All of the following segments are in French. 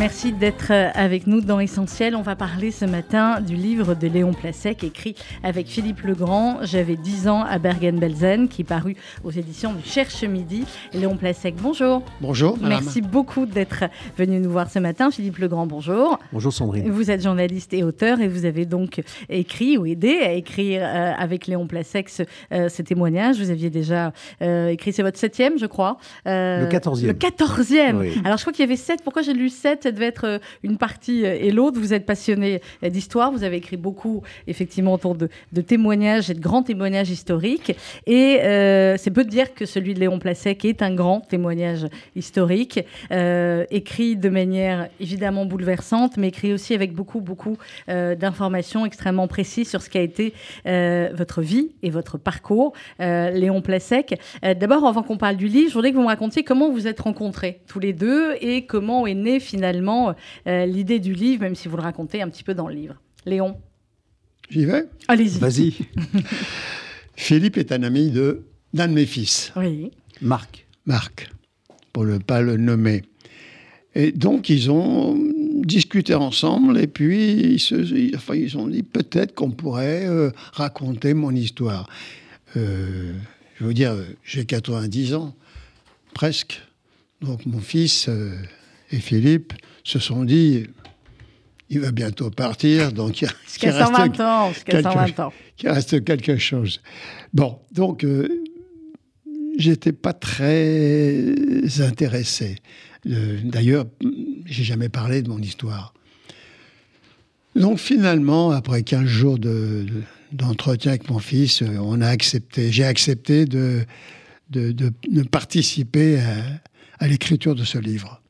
Merci d'être euh, avec nous dans Essentiel. On va parler ce matin du livre de Léon Placek, écrit avec Philippe Legrand. J'avais 10 ans à Bergen-Belsen, qui est paru aux éditions du Cherche Midi. Léon Placek, bonjour. Bonjour. Madame. Merci beaucoup d'être venu nous voir ce matin. Philippe Legrand, bonjour. Bonjour Sandrine. Vous êtes journaliste et auteur et vous avez donc écrit ou aidé à écrire euh, avec Léon Placek ce, euh, ce, témoignage. Vous aviez déjà euh, écrit, c'est votre septième, je crois. le quatorzième. Le quatorzième. Oui. Alors je crois qu'il y avait sept. Pourquoi j'ai lu sept devait être une partie et l'autre. Vous êtes passionné d'histoire, vous avez écrit beaucoup, effectivement, autour de, témoignages et de grands témoignages historiques. Et euh, c'est peu de dire que celui de Léon Placek est un grand témoignage historique, euh, écrit de manière évidemment bouleversante, mais écrit aussi avec beaucoup, beaucoup euh, d'informations extrêmement précises sur ce qu'a été euh, votre vie et votre parcours, euh, Léon Placek. D'abord, avant qu'on parle du livre, je voudrais que vous me racontiez comment vous êtes rencontrés tous les deux et comment est né finalement euh, l'idée du livre, même si vous le racontez un petit peu dans le livre. Léon J'y vais? Allez-y. Vas-y. Philippe est un ami de d'un de mes fils. Oui. Marc. Marc, pour ne pas le nommer. Et donc, ils ont discuté ensemble et puis ils se ils, enfin, ils ont dit peut-être qu'on pourrait euh, raconter mon histoire. Euh, je veux dire, j'ai 90 ans, presque. Donc, mon fils euh, et Philippe se sont dit il va bientôt partir, donc il, il reste, 120 ans, quelque, 120 ans. il reste quelque chose. Bon, donc euh, j'étais pas très intéressé. Euh, D'ailleurs, j'ai jamais parlé de mon histoire. Donc finalement, après 15 jours de, d'entretien avec mon fils, on a accepté, j'ai accepté de, de, de, de participer à, à l'écriture de ce livre.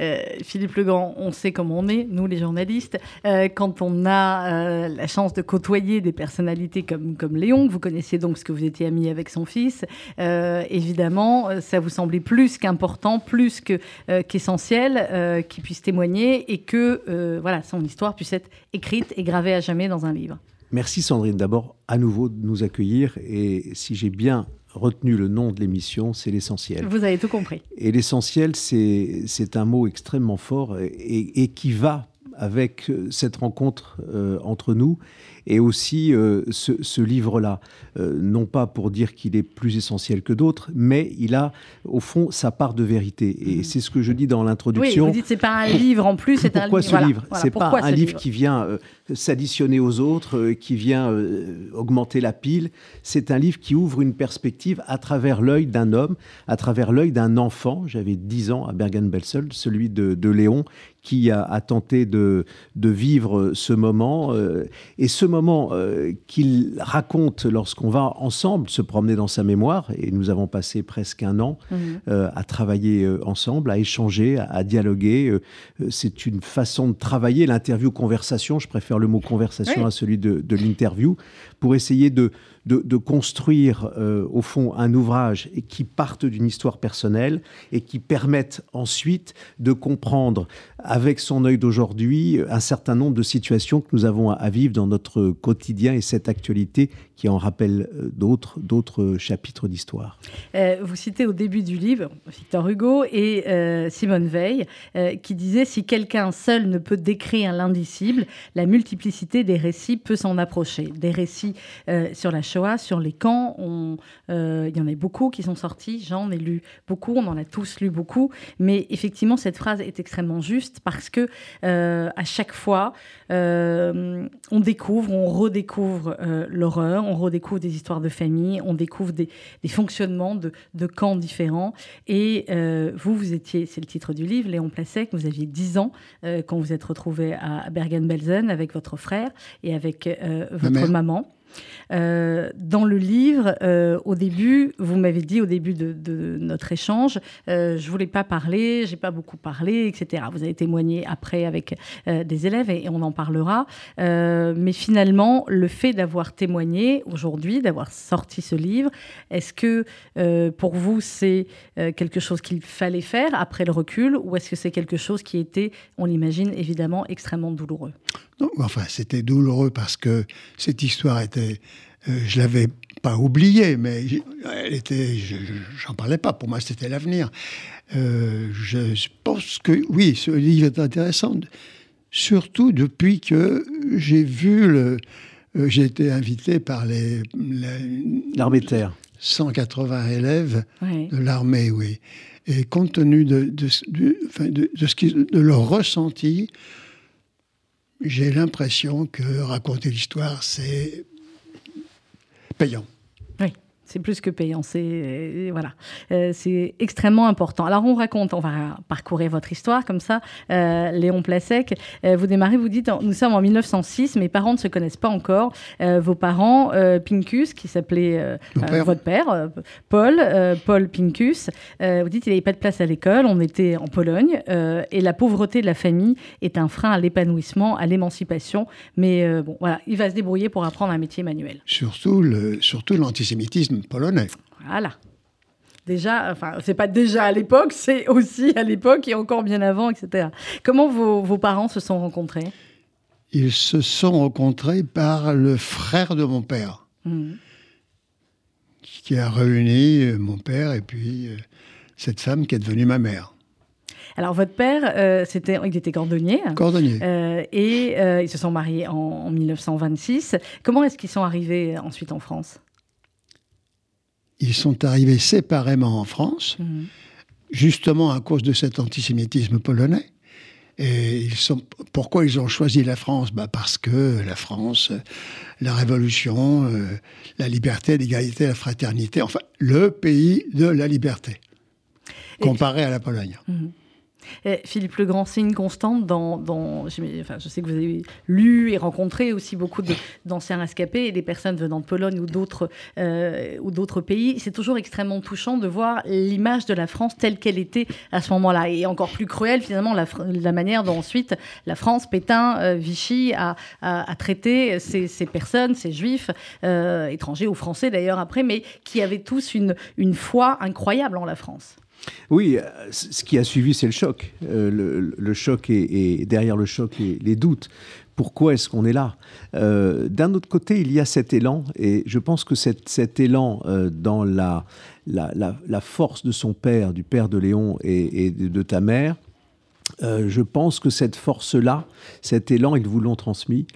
Euh, Philippe Legrand, on sait comment on est, nous les journalistes, euh, quand on a euh, la chance de côtoyer des personnalités comme, comme Léon, vous connaissiez donc ce que vous étiez ami avec son fils, évidemment, ça vous semblait plus qu'important, plus qu'essentiel qu qu'il puisse témoigner et que voilà, son histoire puisse être écrite et gravée à jamais dans un livre. Merci Sandrine. D'abord à nouveau de nous accueillir. Et si j'ai bien retenu le nom de l'émission, c'est l'essentiel. Vous avez tout compris. Et l'essentiel, c'est un mot extrêmement fort et, qui va avec cette rencontre euh, entre nous et aussi euh, ce, ce livre-là. Euh, non pas pour dire qu'il est plus essentiel que d'autres, mais il a au fond sa part de vérité. Et c'est ce que je dis dans l'introduction. Oui, vous dites c'est pas un livre en plus, c'est un Pourquoi livre. ce livre voilà, C'est pas un livre, livre qui vient euh, s'additionner aux autres, qui vient augmenter la pile. C'est un livre qui ouvre une perspective à travers l'œil d'un homme, à travers l'œil d'un enfant. J'avais 10 ans à Bergen-Belsen, celui de, de, Léon, qui a, a tenté de, de, vivre ce moment. Euh, et ce moment euh, qu'il raconte lorsqu'on va ensemble se promener dans sa mémoire, et nous avons passé presque un an Mhm. mmh. euh, à travailler ensemble, à échanger, à, à dialoguer. C'est une façon de travailler l'interview-conversation. Je préfère le mot conversation oui. à celui de, de l'interview, pour essayer de, de, construire euh, au fond un ouvrage qui parte d'une histoire personnelle et qui permette ensuite de comprendre avec son œil d'aujourd'hui un certain nombre de situations que nous avons à, vivre dans notre quotidien et cette actualité qui en rappelle euh, d'autres chapitres d'histoire. Euh, vous citez au début du livre Victor Hugo et euh, Simone Veil qui disait si quelqu'un seul ne peut décrire l'indicible, la multiplicité des récits peut s'en approcher. Des récits sur la Shoah, sur les camps, il y en a beaucoup qui sont sortis, j'en ai lu beaucoup, on en a tous lu beaucoup, mais effectivement cette phrase est extrêmement juste parce que à chaque fois on découvre, on redécouvre l'horreur, on redécouvre des histoires de famille, on découvre des, des fonctionnements de, de, camps différents. Et euh, vous, vous étiez, c'est le titre du livre, Léon Placek, vous aviez 10 ans euh, quand vous êtes retrouvé à Bergen-Belsen avec votre frère et avec euh, votre Ma maman. Euh, dans le livre, euh, au début, vous m'avez dit au début de, notre échange, euh, je voulais pas parler, j'ai pas beaucoup parlé, etc. Vous avez témoigné après avec euh, des élèves et, on en parlera. mais finalement, le fait d'avoir témoigné aujourd'hui, d'avoir sorti ce livre, est-ce que pour vous c'est quelque chose qu'il fallait faire après le recul, ou est-ce que c'est quelque chose qui était, on l'imagine évidemment, extrêmement douloureux? Enfin, c'était douloureux parce que cette histoire était. Euh, je l'avais pas oubliée, mais elle était. J'en parlais pas. Pour moi, c'était l'avenir. Euh, je pense que oui, ce livre est intéressant, surtout depuis que j'ai vu le. Euh, j'ai été invité par les. L'armée de terre. 180 élèves de l'armée, oui. Et compte tenu de, de, de, de, ce qui, de leur ressenti, j'ai l'impression que raconter l'histoire, c'est payant. C'est plus que payant. C'est euh, voilà, euh, c'est extrêmement important. Alors on raconte, on va parcourir votre histoire comme ça. Euh, Léon Plasek, vous démarrez, vous dites, nous sommes en 1906, mes parents ne se connaissent pas encore. vos parents, Pincus, qui s'appelait votre père, Paul, Paul Pincus. vous dites, il n'y avait pas de place à l'école. On était en Pologne et la pauvreté de la famille est un frein à l'épanouissement, à l'émancipation. Mais bon, voilà, il va se débrouiller pour apprendre un métier manuel. Surtout le, surtout l'antisémitisme polonais. Voilà. Déjà, enfin, c'est pas déjà à l'époque, c'est aussi à l'époque et encore bien avant, etc. Comment vos, parents se sont rencontrés? Ils se sont rencontrés par le frère de mon père, mmh. qui a réuni euh, mon père et puis euh, cette femme qui est devenue ma mère. Alors, votre père, euh, c'était, il était cordonnier. Cordonnier. et ils se sont mariés en, en 1926. Comment est-ce qu'ils sont arrivés ensuite en France? Ils sont arrivés séparément en France, mhm. justement à cause de cet antisémitisme polonais. Et ils sont, pourquoi ils ont choisi la France? Bah Parce que la France, la Révolution, euh, la liberté, l'égalité, la fraternité, enfin, le pays de la liberté, comparé à la Pologne. Mhm. Philippe Legrand, c'est une constante dans. enfin, je sais que vous avez lu et rencontré aussi beaucoup d'anciens rescapés et des personnes venant de Pologne ou d'autres euh, ou d'autres pays. C'est toujours extrêmement touchant de voir l'image de la France telle qu'elle était à ce moment-là. Et encore plus cruel, finalement, la, manière dont ensuite la France, Pétain, euh, Vichy a, traité ces, personnes, ces juifs, euh, étrangers ou français d'ailleurs après, mais qui avaient tous une foi incroyable en la France. Oui, euh, ce qui a suivi, c'est le choc. Euh, le, choc et, derrière le choc, les, doutes. Pourquoi est-ce qu'on est là? Euh, D'un autre côté, il y a cet élan, et je pense que cet, élan dans la, la, force de son père, du père de Léon et, de ta mère, je pense que cette force-là, cet élan, ils vous l'ont transmis.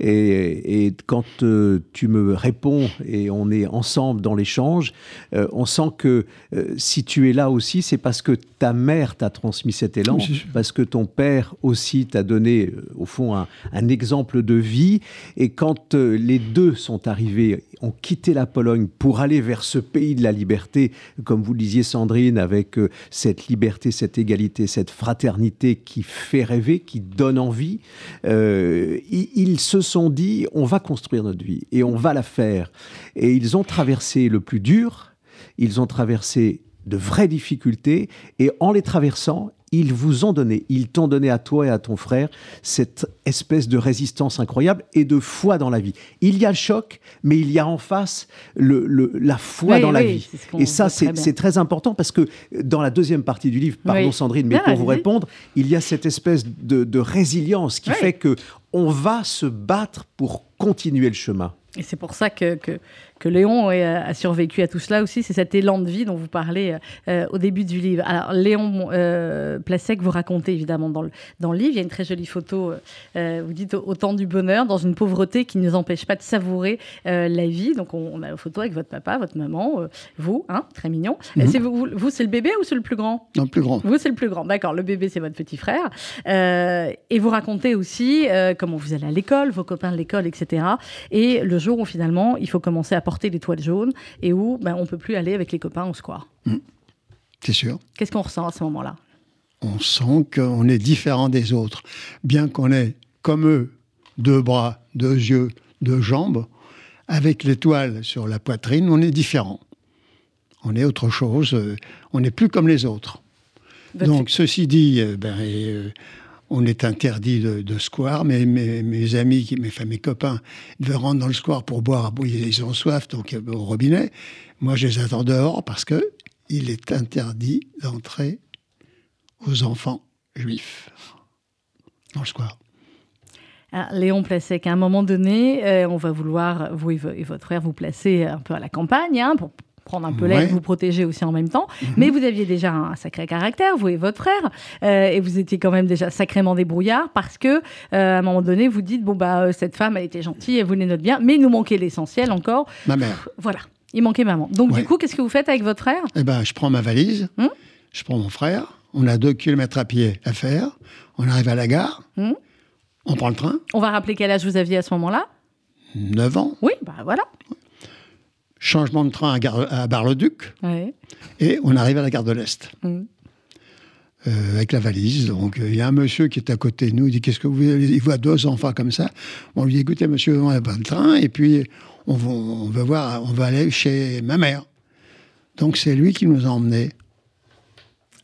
Et, quand euh, tu me réponds et on est ensemble dans l'échange, euh, on sent que euh, si tu es là aussi, c'est parce que ta mère t'a transmis cet élan, parce que ton père aussi t'a donné, au fond, un, un, exemple de vie. Et quand les deux sont arrivés, ont quitté la Pologne pour aller vers ce pays de la liberté, comme vous le disiez Sandrine, avec cette liberté, cette égalité, cette fraternité qui fait rêver, qui donne envie, ils se sont dit, on va construire notre vie et on va la faire. Et ils ont traversé le plus dur, ils ont traversé de vraies difficultés, et en les traversant, ils vous ont donné, ils t'ont donné à toi et à ton frère cette espèce de résistance incroyable et de foi dans la vie. Il y a le choc, mais il y a en face le, la foi dans la vie. Et ça, c'est très important parce que dans la deuxième partie du livre, pardon Sandrine, mais pour vous répondre, il y a cette espèce de, de résilience qui fait que on va se battre pour continuer le chemin. Et c'est pour ça que, que Léon a survécu à tout cela aussi. C'est cet élan de vie dont vous parlez euh, au début du livre. Alors, Léon euh, Plasek, vous racontez évidemment dans le, dans le livre, il y a une très jolie photo, euh, vous dites autant du bonheur dans une pauvreté qui ne nous empêche pas de savourer la vie. Donc, on, a une photo avec votre papa, votre maman, vous, hein, très mignon. Mhm. Vous, vous c'est le bébé ou c'est le plus grand? Non, le plus grand. Vous, c'est le plus grand. D'accord, le bébé, c'est votre petit frère. et vous racontez aussi comment vous allez à l'école, vos copains de l'école, etc. Et le jour où finalement, il faut commencer à porter des toiles jaunes et où ben, on peut plus aller avec les copains au square. Mmh. C'est sûr. Qu'est-ce qu'on ressent à ce moment-là? On sent qu'on est différent des autres. Bien qu'on ait, comme eux, deux bras, deux yeux, deux jambes, avec l'étoile sur la poitrine, on est différent. On est autre chose, euh, on n'est plus comme les autres. Donc, ceci dit, euh, ben, euh, on est interdit de, square. Mais mes, amis, mes, mes copains devaient rentrer dans le square pour boire. ils ont soif, donc au robinet. Moi, je les attends dehors parce que il est interdit d'entrer aux enfants juifs dans le square. Ah, Léon Placet, qu'à un moment donné, on va vouloir, vous et, votre frère, vous placer un peu à la campagne hein, prendre un peu l'air, vous protéger aussi en même temps. Mhm. Mais vous aviez déjà un sacré caractère, vous et votre frère, euh, et vous étiez quand même déjà sacrément débrouillard parce que euh, à un moment donné, vous dites bon bah euh, cette femme, elle était gentille, elle voulait notre bien, mais il nous manquait l'essentiel encore. Ma mère. Voilà, il manquait maman. Donc du coup, qu'est-ce que vous faites avec votre frère? Eh ben, je prends ma valise, hum je prends mon frère. On a deux kilomètres à pied à faire. On arrive à la gare. Hum on prend le train. On va rappeler quel âge vous aviez à ce moment-là? 9 ans. Oui, bah voilà changement de train à, Bar-le-Duc, et on arrive à la gare de l'Est. Mm. Euh, avec la valise. Donc, il y a un monsieur qui est à côté de nous, il dit Qu'est-ce que vous voulez Il voit deux enfants comme ça. On lui dit Écoutez, monsieur, on a pas le train, et puis on va, on va, voir, on va aller chez ma mère. Donc, c'est lui qui nous a emmenés.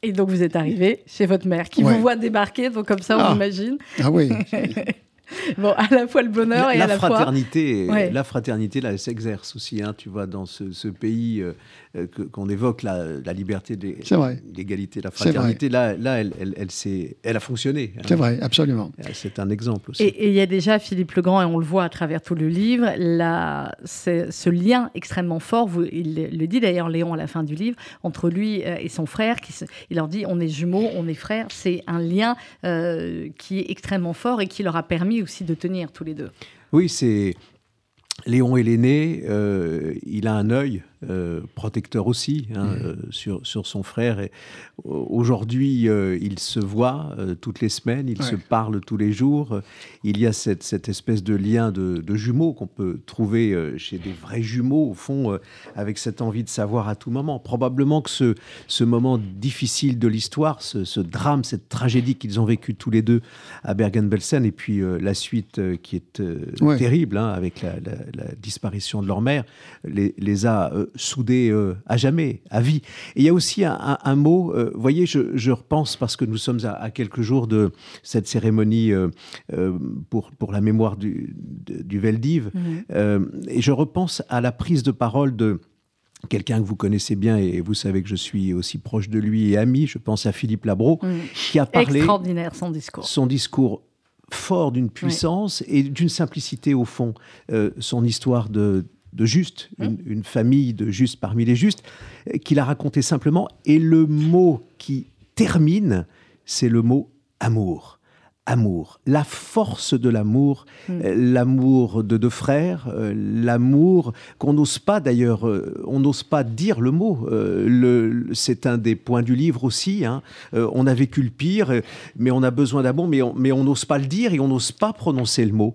Et donc, vous êtes arrivé chez votre mère, qui vous voit débarquer, donc comme ça, on ah. imagine. Ah oui. bon, à la fois le bonheur et la à la fraternité, fois... La fraternité, là, elle s'exerce aussi. Hein, tu vois, dans ce, pays euh, qu'on évoque, la, la liberté, l'égalité, la fraternité, là, là elle, elle, elle, elle, a fonctionné. Hein. C'est vrai, absolument. Euh, c'est un exemple aussi. Et il y a déjà Philippe Legrand, et on le voit à travers tout le livre, ce lien extrêmement fort, vous, il le dit d'ailleurs Léon à la fin du livre, entre lui et son frère, qui il leur dit on est jumeaux, on est frères, c'est un lien qui est extrêmement fort et qui leur a permis aussi de tenir tous les deux. Oui, c'est Léon est l'aîné, euh, il a un œil euh, protecteur aussi hein, mmh. euh, sur, sur son frère. Et aujourd'hui, euh, ils se voient toutes les semaines, ils se parlent tous les jours. Il y a cette, cette espèce de lien de, jumeaux qu'on peut trouver chez des vrais jumeaux, au fond, avec cette envie de savoir à tout moment. Probablement que ce, ce moment difficile de l'histoire, ce, drame, cette tragédie qu'ils ont vécu tous les deux à Bergen-Belsen, et puis la suite qui est terrible, hein, avec la, la, disparition de leur mère, les, les a soudés euh, à jamais, à vie. Et il y a aussi un, mot, euh, vous voyez, je, repense parce que nous sommes à, quelques jours de cette cérémonie euh, pour, pour la mémoire du, du Veldiv, mhm. et je repense à la prise de parole de quelqu'un que vous connaissez bien et vous savez que je suis aussi proche de lui et ami, je pense à Philippe Labro, mhm. qui a parlé... Extraordinaire son discours. Son discours fort d'une puissance et d'une simplicité au fond. son histoire de, de Juste, mmh. une, famille de Juste parmi les Justes, qu'il a raconté simplement. Et le mot qui termine, c'est le mot amour amour, la force de l'amour, mmh. euh, l'amour de deux frères, euh, l'amour qu'on n'ose pas d'ailleurs, euh, on n'ose pas dire le mot. c'est un des points du livre aussi. Hein. on a vécu le pire, mais on a besoin d'amour, mais on n'ose pas le dire et on n'ose pas prononcer le mot.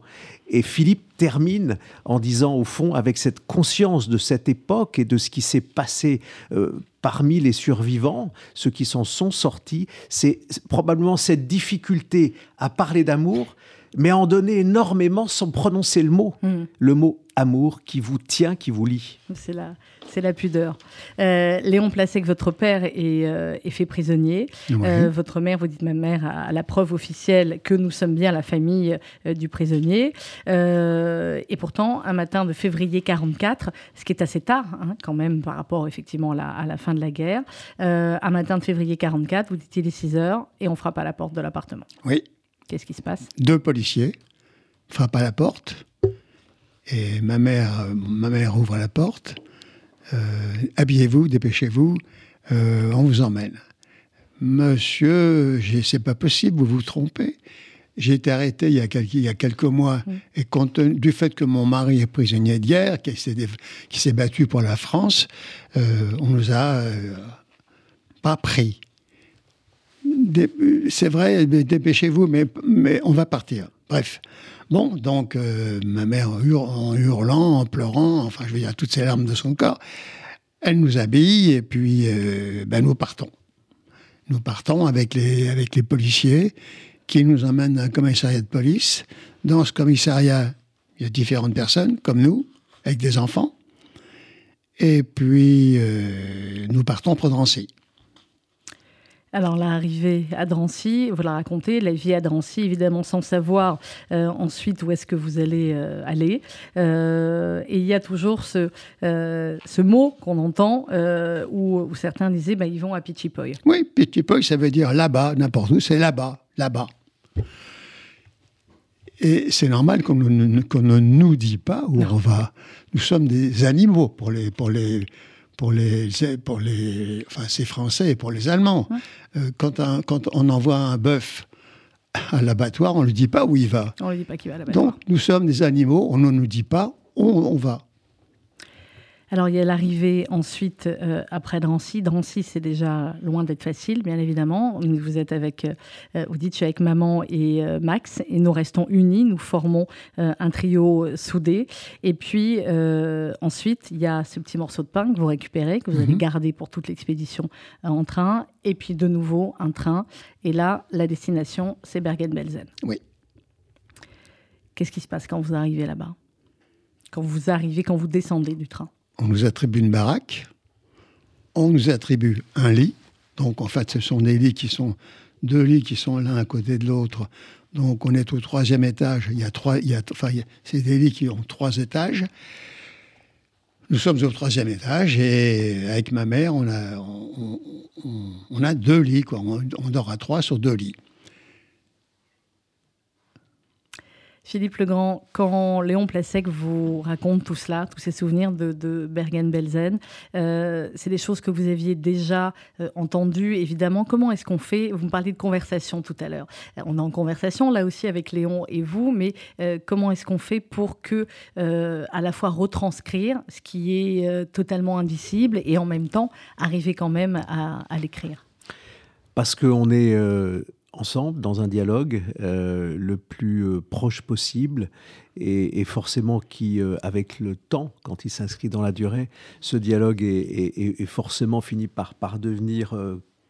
Et Philippe termine en disant, au fond, avec cette conscience de cette époque et de ce qui s'est passé euh, parmi les survivants, ceux qui s'en sont sortis, c'est probablement cette difficulté à parler d'amour, mais à en donner énormément sans prononcer le mot, hmm. le mot amour qui vous tient, qui vous lie. C'est la, c'est la pudeur. Euh, Léon Placé, que votre père est, euh, fait prisonnier. Euh, votre mère, vous dites ma mère, a, la preuve officielle que nous sommes bien la famille du prisonnier. et pourtant, un matin de février 44, ce qui est assez tard hein, quand même par rapport effectivement à la, fin de la guerre, un matin de février 44, vous dites il est 6 heures et on frappe à la porte de l'appartement. Oui. Qu'est-ce qui se passe? Deux policiers frappent à la porte. Et ma mère, ma mère ouvre la porte. Euh, habillez-vous, dépêchez-vous, euh, on vous emmène. Monsieur, c'est pas possible, vous vous trompez. J'ai été arrêté il y a quelques, il y a quelques mois, et compte tenu du fait que mon mari est prisonnier de guerre, qui s'est battu pour la France, euh, on nous a pas pris. C'est vrai, dépêchez-vous, mais, on va partir. Bref. Bon, donc euh, ma mère en hurlant, en pleurant, enfin je veux dire toutes ces larmes de son corps, elle nous habille et puis euh, ben, nous partons. Nous partons avec les, avec les policiers qui nous emmènent à un commissariat de police. Dans ce commissariat, il y a différentes personnes, comme nous, avec des enfants. Et puis, euh, nous partons pour Drancy. Alors l'arrivée à Drancy, vous la racontez, la vie à Drancy, évidemment sans savoir euh, ensuite où est-ce que vous allez euh, aller. Euh, et il y a toujours ce, ce mot qu'on entend où, certains disaient bah, ils vont à Pichipoy. Oui, Pichipoy, ça veut dire là-bas, n'importe où, c'est là-bas, là-bas. Et c'est normal qu'on ne, ne, nous dit pas où on va. Nous sommes des animaux pour les, pour les, pour les, pour les, enfin c'est français pour les Allemands. Euh, quand, quand on envoie un bœuf à l'abattoir, on ne lui dit pas où il va. On ne dit pas qu'il va à l'abattoir. Donc nous sommes des animaux, on ne nous dit pas où on va. Alors, il y a l'arrivée ensuite euh, après Drancy. Drancy, c'est déjà loin d'être facile, bien évidemment. Vous êtes avec, euh, vous dites, je suis avec maman et euh, Max, et nous restons unis, nous formons un trio soudé. Et puis, ensuite, il y a ce petit morceau de pain que vous récupérez, que vous allez mhm. garder pour toute l'expédition en train. Et puis, de nouveau, un train. Et là, la destination, c'est Bergen-Belsen. Oui. Qu'est-ce qui se passe quand vous arrivez là-bas? Quand vous arrivez, quand vous descendez du train? On nous attribue une baraque, on nous attribue un lit. Donc en fait, ce sont des lits qui sont deux lits qui sont l'un à côté de l'autre. Donc on est au troisième étage. Il y a trois, il y a, enfin, c'est des lits qui ont trois étages. Nous sommes au troisième étage et avec ma mère, on a, on, a deux lits. Quoi. on dort à trois sur deux lits. Philippe Legrand, quand Léon Plasek vous raconte tout cela, tous ces souvenirs de, Bergen-Belsen, euh, c'est des choses que vous aviez déjà euh, entendues, évidemment. Comment est-ce qu'on fait? Vous me parliez de conversation tout à l'heure. Euh, on est en conversation là aussi avec Léon et vous, mais comment est-ce qu'on fait pour que, à la fois retranscrire ce qui est totalement indicible et en même temps arriver quand même à, à l'écrire? Parce qu'on est ensemble dans un dialogue euh, le plus euh, proche possible et, forcément qui, euh, avec le temps, quand il s'inscrit dans la durée, ce dialogue est, forcément fini par, par devenir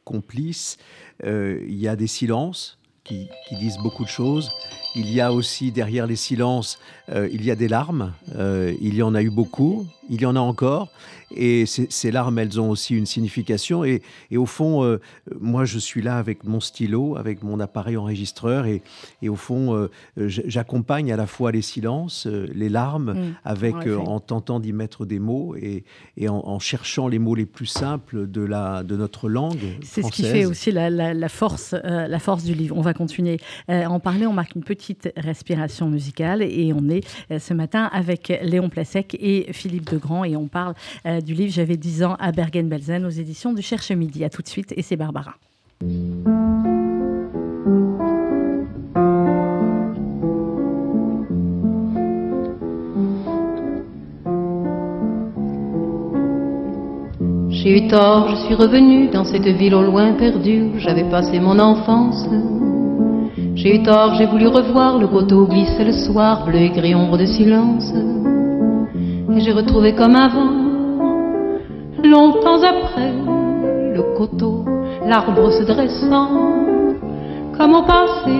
complice. il y a des silences qui, qui, disent beaucoup de choses. Il y a aussi derrière les silences, il y a des larmes. il y en a eu beaucoup, il y en a encore. Et ces larmes, elles ont aussi une signification. Et, au fond, euh, moi, je suis là avec mon stylo, avec mon appareil enregistreur. Et, au fond, euh, j'accompagne à la fois les silences, euh, les larmes, mm. avec, en tentant d'y mettre des mots et, en, cherchant les mots les plus simples de, la, de notre langue. C'est ce qui fait aussi la, force, la force du livre. On va continuer à en parler. On marque une petite respiration musicale. Et on est ce matin avec Léon Plasek et Philippe Degrand. Et on parle du livre J'avais 10 ans à Bergen-Belsen aux éditions du Cherche Midi. À tout de suite et c'est Barbara. J'ai eu tort, je suis revenu dans cette ville au loin perdue j'avais passé mon enfance. J'ai eu tort, j'ai voulu revoir le coteau glisser le soir, bleu et gris ombre de silence. Et j'ai retrouvé comme avant Longtemps après, le coteau, l'arbre se dressant, comme au passé,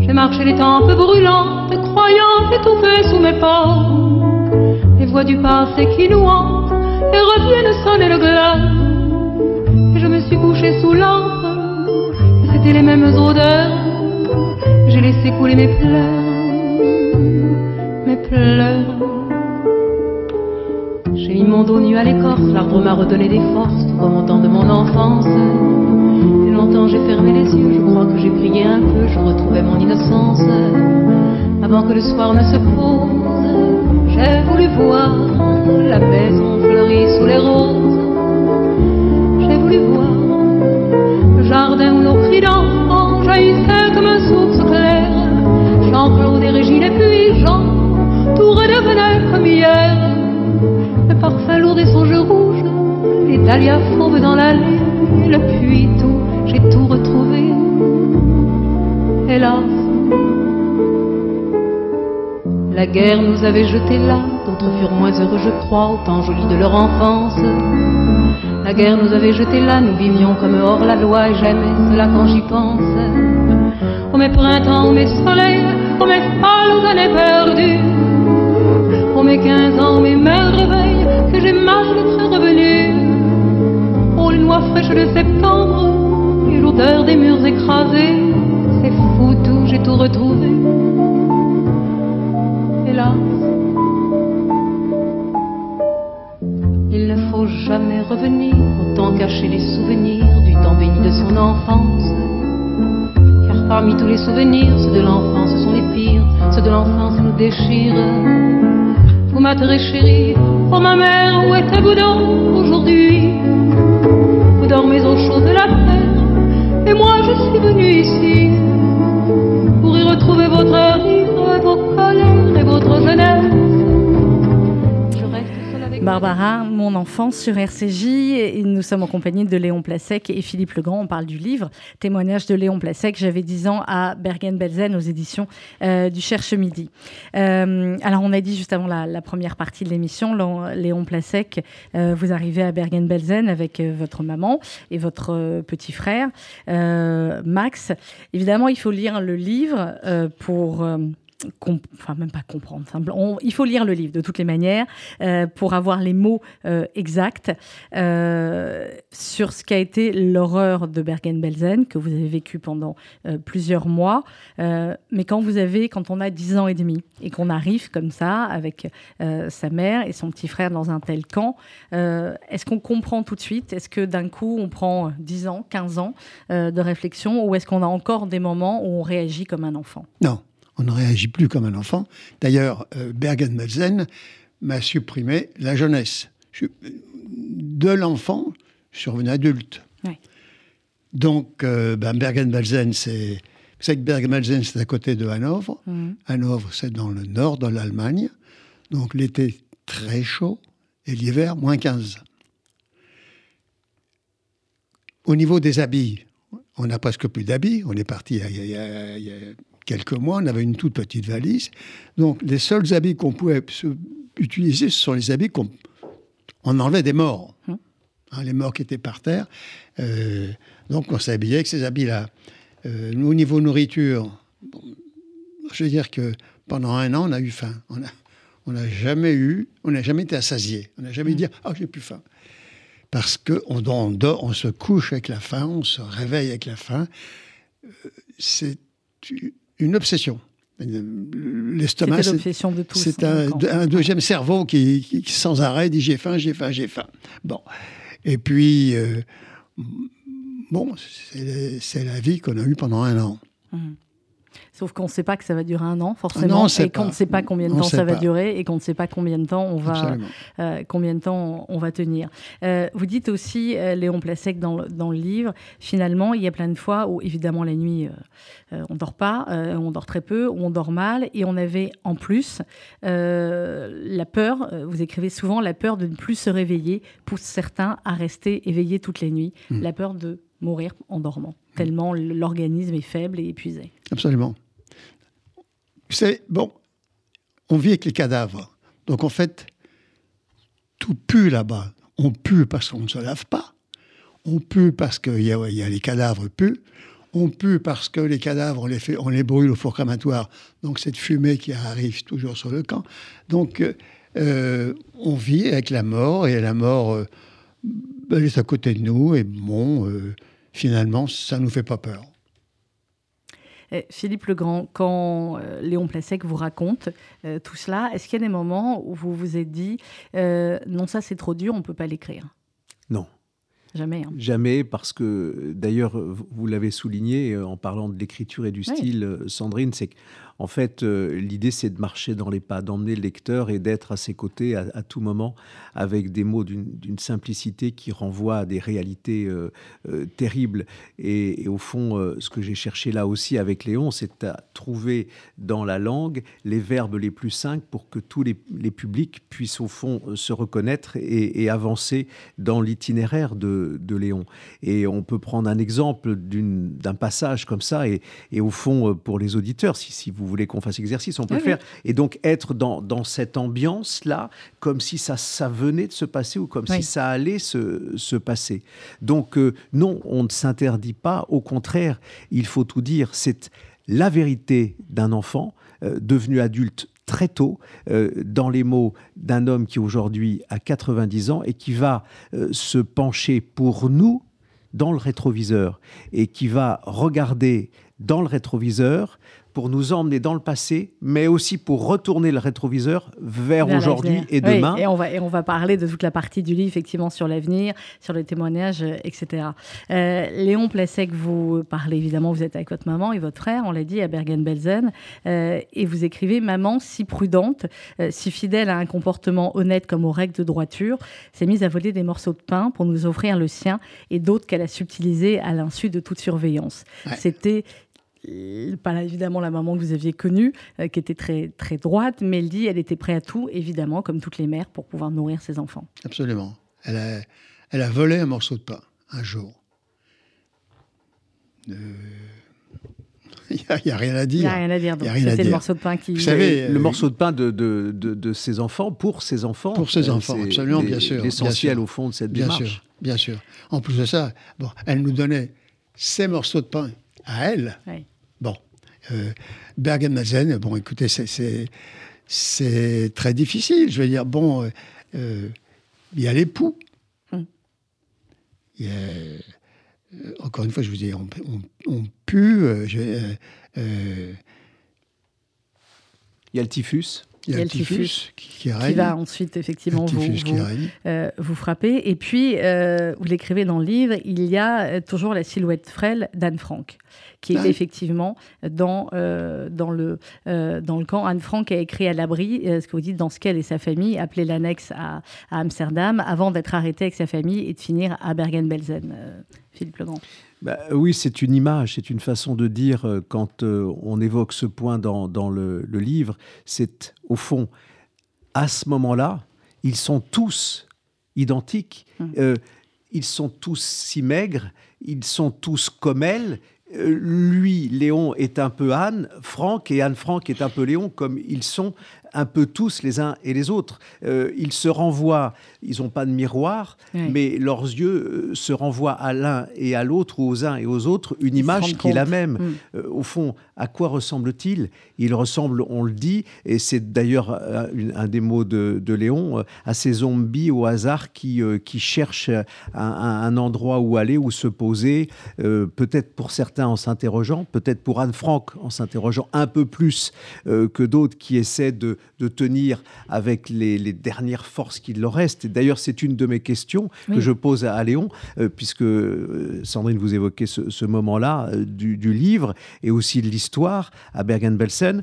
j'ai marché les tempes brûlantes, croyant étouffer sous mes pas, les voix du passé qui nous hantent et reviennent sonner le glas. Et je me suis couché sous l'ampe, les mêmes odeurs, j'ai laissé couler mes pleurs, mes pleurs. J'ai mis mon dos nu à l'écorce, l'arbre m'a redonné des forces, tout comme au temps de mon enfance. Et longtemps j'ai fermé les yeux, je crois que j'ai prié un peu, je retrouvais mon innocence. Avant que le soir ne se pose, j'ai voulu voir la maison fleurie sous les roses. J'ai voulu voir le jardin où nos comme une source claire. Jean-Claude et Régine et puis Jean, tout redevenait comme hier parfum lourd des songes rouges, les dahlias fauves dans l'allée, le puits tout, j'ai tout retrouvé. Hélas, la guerre nous avait jetés là, d'autres furent moins heureux, je crois, autant jolis de leur enfance. La guerre nous avait jetés là, nous vivions comme hors la loi, et j'aimais cela quand j'y pense. Oh mes printemps, oh mes soleils, oh mes pâles années perdues, Pour mes quinze ans, mes mères réveillent que j'ai mal d'être revenu. Oh, les noix fraîches de septembre et l'odeur des murs écrasés. C'est fou tout, j'ai tout retrouvé. Hélas, il ne faut jamais revenir, parmi tous les souvenirs, ceux de l'enfance sont les pires, ceux de l'enfance nous déchirent. Vous m'atterrez chérie, oh ma mère, où êtes-vous donc aujourd'hui? Vous dormez au chaud de la terre, et moi je suis venu ici Barbara, mon enfance sur RCJ, nous sommes en compagnie de Léon Placek et Philippe Legrand. On parle du livre Témoignage de Léon Placek. J'avais 10 ans à Bergen-Belsen aux éditions euh, du Cherche Midi. Euh, alors, on a dit juste avant la, première partie de l'émission, Lé- Léon Placek, euh, vous arrivez à Bergen-Belsen avec euh, votre maman et votre petit frère, Max. Évidemment, il faut lire le livre pour. Enfin même pas comprendre, il faut lire le livre de toutes les manières euh, pour avoir les mots euh, exacts euh, sur ce qu'a été l'horreur de Bergen-Belsen que vous avez vécu pendant plusieurs mois. Mais quand vous avez, quand on a 10 ans et demi et qu'on arrive comme ça avec sa mère et son petit frère dans un tel camp, est-ce qu'on comprend tout de suite? Est-ce que d'un coup on prend 10 ans, 15 ans de réflexion ou est-ce qu'on a encore des moments où on réagit comme un enfant? Non, on ne réagit plus comme un enfant. D'ailleurs, euh, Bergen-Belsen m'a supprimé la jeunesse. Je- de l'enfant, je suis revenu adulte. Ouais. Donc, euh, ben, Bergen-Belsen, c'est. Vous savez que Bergen-Belsen, c'est à côté de Hanovre. Mhm. Hanovre, c'est dans le nord de l'Allemagne. Donc, l'été, très chaud. Et l'hiver, moins 15. Au niveau des habits, on n'a presque plus d'habits. On est parti il y a- il y a- il y a quelques mois, on avait une toute petite valise. Donc, les seuls habits qu'on pouvait se- utiliser, ce sont les habits qu'on on enlevait des morts. Hum. Hein, les morts qui étaient par terre. Euh, donc, on s'habillait avec ces habits-là. Euh, au niveau nourriture, bon, je veux dire que pendant un an, on a eu faim. On a- on n'a jamais eu, on n'a jamais été assasié. On n'a jamais Hum. dit ah j'ai plus faim. Parce que on, on se couche avec la faim, on se réveille avec la faim. Euh, C'est une obsession. L'estomac, c'est- l'obsession de tous. c'est dans le un, un deuxième cerveau qui, qui- qui sans arrêt dit j'ai faim, j'ai faim, j'ai faim. Bon. Et puis, euh, bon, c'est la vie qu'on a eue pendant un an. Mhm. Sauf qu'on ne sait pas que ça va durer un an, forcément, non, et qu'on ne sait pas combien de On temps ça va pas. durer, et qu'on ne sait pas combien de temps on va, euh, combien de temps on va tenir. Euh, vous dites aussi, euh, Léon Placek, dans le, dans le livre, finalement, il y a plein de fois où, évidemment, la nuit, on dort pas, on dort très peu, ou on dort mal, et on avait en plus la peur, vous écrivez souvent, la peur de ne plus se réveiller pousse certains à rester éveillés toutes les nuits, Mm. la peur de mourir en dormant, tellement l'organisme est faible et épuisé. Absolument. C'est bon, on vit avec les cadavres. Donc en fait, tout pue là-bas. On pue parce qu'on ne se lave pas. On pue parce qu'il y, a- il y a les cadavres puent. On pue parce que les cadavres, on les, fait, on les brûle au four crématoire. Donc cette fumée qui arrive toujours sur le camp. Donc euh, on vit avec la mort et la mort, euh, elle est à côté de nous. Et bon, euh, finalement, ça ne nous fait pas peur. Philippe Legrand, quand euh, Léon Placek vous raconte euh, tout cela, est-ce qu'il y a des moments où vous vous êtes dit euh, non, ça c'est trop dur, on ne peut pas l'écrire? Non. Jamais. hein. Jamais, parce que d'ailleurs, vous l'avez souligné euh, en parlant de l'écriture et du style, euh, Sandrine, c'est qu'en fait, euh, l'idée, c'est de marcher dans les pas, d'emmener le lecteur et d'être à ses côtés à, à tout moment avec des mots d'une simplicité qui renvoie à des réalités euh, euh, terribles. Et, et au fond, euh, ce que j'ai cherché là aussi avec Léon, c'est à trouver dans la langue les verbes les plus simples pour que tous les, les publics puissent au fond se reconnaître et, et avancer dans l'itinéraire de, de Léon. Et on peut prendre un exemple d'une- d'un passage comme ça, et, et au fond, euh, pour les auditeurs, si, si vous voulez qu'on fasse exercice, on peut Oui, le faire. Et donc être dans, dans cette ambiance-là, comme si ça, ça venait de se passer ou comme Oui. si ça allait se, se passer. Donc euh, non, on ne s'interdit pas, au contraire, il faut tout dire, c'est la vérité d'un enfant euh, devenu adulte très tôt euh, dans les mots d'un homme qui aujourd'hui a 90 ans et qui va euh, se pencher pour nous dans le rétroviseur et qui va regarder dans le rétroviseur pour nous emmener dans le passé, mais aussi pour retourner le rétroviseur vers, aujourd'hui et demain. et, on va, et on va parler de toute la partie du livre, effectivement, sur l'avenir, sur les témoignages, euh, etc. Euh, Léon Placek, vous parlez évidemment, vous êtes avec votre maman et votre frère, on l'a dit, à Bergen-Belsen, euh, et vous écrivez Maman, si prudente, si fidèle à un comportement honnête comme aux règles de droiture, s'est mise à voler des morceaux de pain pour nous offrir le sien et d'autres qu'elle a subtilisés à l'insu de toute surveillance. C'était pas évidemment la maman que vous aviez connue, euh, qui était très, très droite, mais elle dit elle était prête à tout, évidemment, comme toutes les mères, pour pouvoir nourrir ses enfants. Absolument. Elle a, elle a volé un morceau de pain, un jour. Il n'y a, rien à dire. Il n'y a rien à dire. C'était le morceau de pain qui. Vous savez, le morceau de pain de, de, de, ses enfants pour ses enfants. Pour ses euh, enfants, absolument, bien sûr. L'essentiel au fond de cette bien démarche. Sûr, bien sûr. En plus de ça, bon, elle nous donnait ses morceaux de pain à elle. Oui. Bon, euh, Bergen-Belsen, bon, écoutez, c'est très difficile. Je veux dire, bon, euh, euh, il y a l'époux. Hum. Il y a, encore une fois, je vous dis, on, on, pue. il y a le typhus. Il y a, le typhus, qui, va ensuite effectivement vous, vous, frapper. Et puis, vous l'écrivez dans le livre, il y a toujours la silhouette frêle d'Anne Frank qui est effectivement dans, euh, dans, le, euh, dans le camp. Anne Frank a écrit à l'abri, euh, ce que vous dites, dans ce qu'elle et sa famille appelaient l'annexe à, Amsterdam, avant d'être arrêté avec sa famille et de finir à Bergen-Belsen. Philippe Legrand. Bah, oui, c'est une image, c'est une façon de dire quand on évoque ce point dans, dans le, le livre. C'est au fond, à ce moment-là, ils sont tous identiques. Hum. ils sont tous si maigres, ils sont tous comme elle, lui, Léon, est un peu Anne, Franck, et Anne Franck est un peu Léon, comme ils sont un peu tous les uns et les autres. Euh, ils se renvoient, ils n'ont pas de miroir, mais leurs yeux euh, se renvoient à l'un et à l'autre, ou aux uns et aux autres, une image qui est la même. Mm. Euh, au fond, à quoi ressemble-t-il? Il ressemble, on le dit, et c'est d'ailleurs un, des mots de, Léon, à ces zombies au hasard qui, qui cherchent un, endroit où aller, où se poser, peut-être pour certains en s'interrogeant, peut-être pour Anne Frank en s'interrogeant un peu plus que d'autres qui essaient de, de tenir avec les, dernières forces qu'il leur reste. D'ailleurs, c'est une de mes questions que je pose à, Léon, euh, puisque euh, Sandrine, vous évoquez ce, moment-là euh, du, livre et aussi de l'histoire à Bergen-Belsen.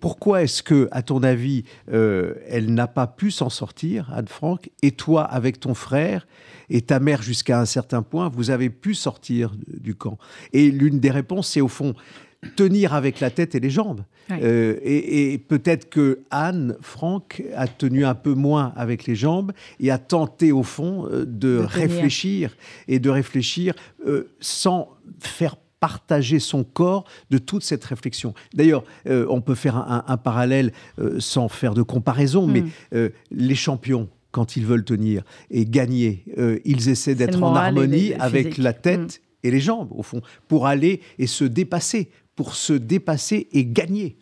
pourquoi est-ce que, à ton avis, elle n'a pas pu s'en sortir, Anne Frank, et toi, avec ton frère et ta mère jusqu'à un certain point, vous avez pu sortir du camp? Et l'une des réponses, c'est au fond tenir avec la tête et les jambes. Euh, et, peut-être que Anne Franck a tenu un peu moins avec les jambes et a tenté au fond euh, de, réfléchir et de réfléchir euh, sans faire partager son corps de toute cette réflexion. D'ailleurs, on peut faire un, parallèle sans faire de comparaison, mais hmm. les champions, quand ils veulent tenir et gagner, ils essaient d'être en harmonie avec la tête hmm. et les jambes, au fond, pour aller et se dépasser, pour se dépasser et gagner.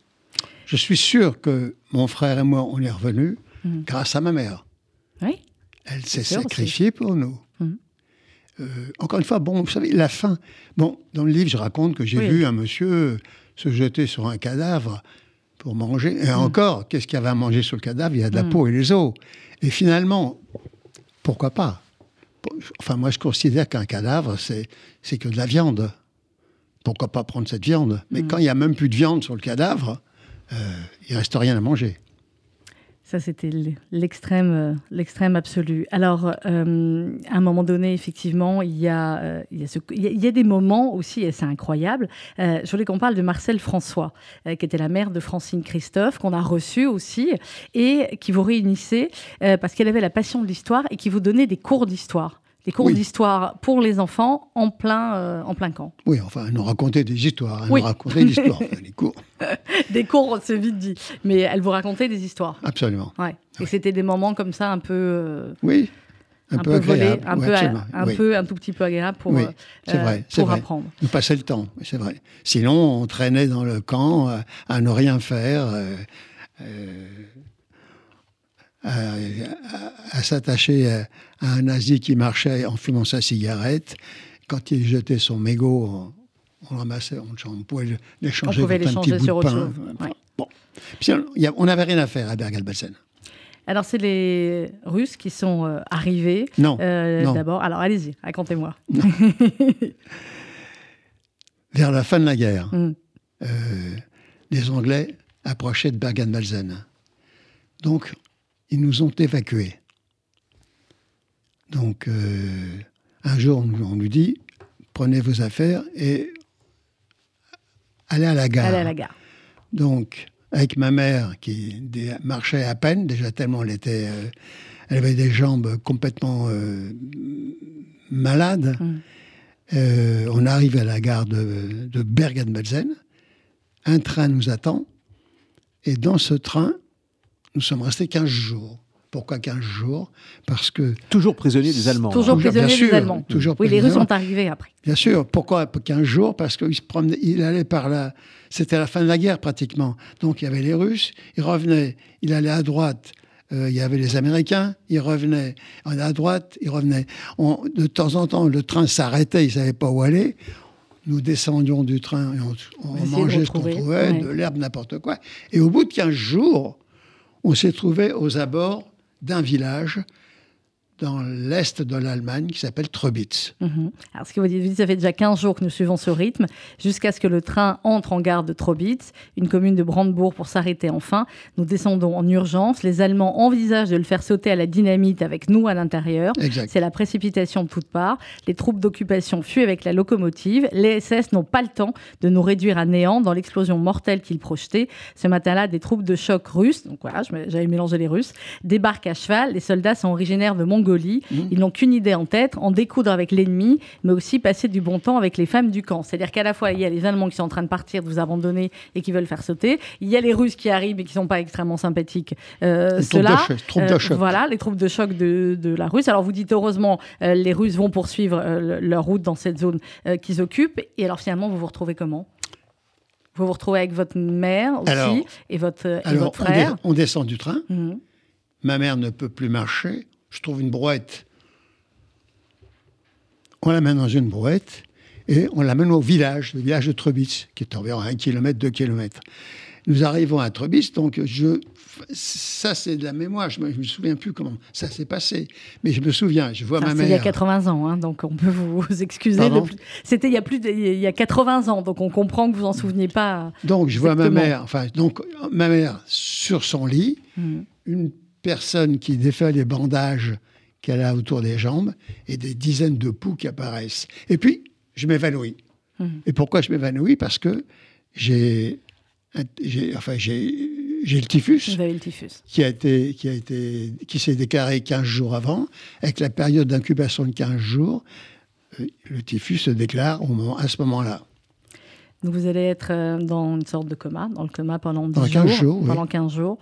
Je suis sûr que mon frère et moi, on est revenus mm. grâce à ma mère. Oui. Elle s'est sacrifiée pour nous. Mm. Euh, encore une fois, bon, vous savez, la fin. Bon, dans le livre, je raconte que j'ai vu un monsieur se jeter sur un cadavre pour manger. Et mm. encore, qu'est-ce qu'il y avait à manger sur le cadavre? Il y a de la peau et les os. Et finalement, pourquoi pas? Enfin, moi, je considère qu'un cadavre, c'est que de la viande pourquoi pas prendre cette viande? Mais mm. quand il n'y a même plus de viande sur le cadavre, euh, il ne reste rien à manger. Ça, c'était l'extrême, euh, l'extrême absolu. Alors, euh, à un moment donné, effectivement, il y a, il y a, des moments aussi, et c'est incroyable. je voulais qu'on parle de Marcel François, qui était la mère de Francine Christophe, qu'on a reçue aussi, et qui vous réunissait parce qu'elle avait la passion de l'histoire et qui vous donnait des cours d'histoire des cours d'histoire pour les enfants en plein, euh, en plein camp. Oui, enfin, elle nous racontait des histoires. Elle nous racontait des histoires, des cours. des cours, c'est vite dit. Mais elle vous racontait des histoires. Absolument. Ouais. Et c'était des moments comme ça un peu. Euh, oui. Un, peu, volé, un, peu, un, peu, un tout petit peu agréable pour, euh, vrai, pour vrai. apprendre. Nous passait le temps, c'est vrai. Sinon, on traînait dans le camp à ne rien faire, euh, à, à- à s'attacher à, à un nazi qui marchait en fumant sa cigarette. Quand il jetait son mégot, on, ramassait, on, on pouvait l'échanger On pouvait contre un petit bout sur de autre pain. ouais. Bon. Puis, on n'avait rien à faire à Bergen-Belsen. Alors, c'est les Russes qui sont euh, arrivés. Non, euh, non. D'abord, alors allez-y, racontez-moi. Vers la fin de la guerre, Mm. euh, les Anglais approchaient de Bergen-Belsen. Donc, ils nous ont évacués. Donc, euh, un jour, on, nous- dit prenez vos affaires et allez à la gare. Allez à la gare. Donc, avec ma mère qui marchait à peine, déjà tellement elle était. euh, elle avait des jambes complètement euh, malades. Euh, on arrive à la gare de, de Bergen-Belsen. Un train nous attend. Et dans ce train, nous sommes restés 15 jours. Pourquoi 15 jours Parce que, Toujours prisonnier des Allemands. Toujours bien prisonniers des Allemands. toujours oui, les Russes sont arrivés après. bien sûr, pourquoi 15 jours Parce qu'il se promenait, il allait par là. C'était la fin de la guerre pratiquement. Donc il y avait les Russes, il revenait, il allait à droite. euh, il y avait les Américains, il revenait. On allait à droite, il revenait. On- de temps en temps, le train s'arrêtait, il ne savait pas où aller. Nous descendions du train et on, mangeait ce qu'on trouvait, ouais. de l'herbe, n'importe quoi. Et au bout de 15 jours, on s'est trouvé aux abords d'un village dans l'est de l'Allemagne qui s'appelle Trebitz. Mhm. Alors, ce que vous dites, ça fait déjà 15 jours que nous suivons ce rythme, jusqu'à ce que le train entre en gare de Trobitz, une commune de Brandebourg, pour s'arrêter enfin. Nous descendons en urgence. Les Allemands envisagent de le faire sauter à la dynamite avec nous à l'intérieur. C'est la précipitation de toutes parts. Les troupes d'occupation fuient avec la locomotive. Les SS n'ont pas le temps de nous réduire à néant dans l'explosion mortelle qu'ils projetaient. Ce matin-là, des troupes de choc russes, donc voilà, j'avais mélangé les Russes, débarquent à cheval. Les soldats sont originaires de Mongolie. Ils n'ont qu'une idée en tête, en découdre avec l'ennemi, mais aussi passer du bon temps avec les femmes du camp. C'est-à-dire qu'à la fois, il y a les Allemands qui sont en train de partir, de vous abandonner et qui veulent faire sauter. Il y a les Russes qui arrivent et qui ne sont pas extrêmement sympathiques. Euh, Les troupes de ceux-là, choc- troupes de choc. voilà, les troupes de choc de, de la Russe. Alors vous dites heureusement, euh, les Russes vont poursuivre euh, le- leur route dans cette zone euh, qu'ils occupent. Et alors finalement, vous vous retrouvez comment? Vous vous retrouvez avec votre mère aussi Alors- et votre, et Alors, votre on, dé- frère. on descend du train. Mhm. Ma mère ne peut plus marcher. Je trouve une brouette. On l'amène dans une brouette et on l'amène au village, le village de Trebitz, qui est environ un kilomètre, deux kilomètres. Nous arrivons à Trebitz, donc je, ça c'est de la mémoire. Je me, je me souviens plus comment ça s'est passé, mais je me souviens. Je vois ma c'est il y a mère. 80 ans, hein, donc on peut vous, excuser. Plus- C'était il y a plus de- il y a 80 ans, donc on comprend que vous en souveniez pas. Donc je vois ma mère, enfin donc ma mère sur son lit, Mhm. une personne qui défait les bandages qu'elle a autour des jambes et des dizaines de poux qui apparaissent. Et puis, je m'évanouis. Mhm. Et pourquoi je m'évanouis? Parce que j'ai, enfin, j'ai, j'ai le typhus le typhus. qui a été, qui a été, qui s'est déclaré 15 jours avant, avec la période d'incubation de 15 jours. euh, Le typhus se déclare au moment, à ce moment-là. Donc vous allez être euh, dans une sorte de coma, dans le coma pendant 10 Pendant jours. 15 jours, oui. Pendant 15 jours.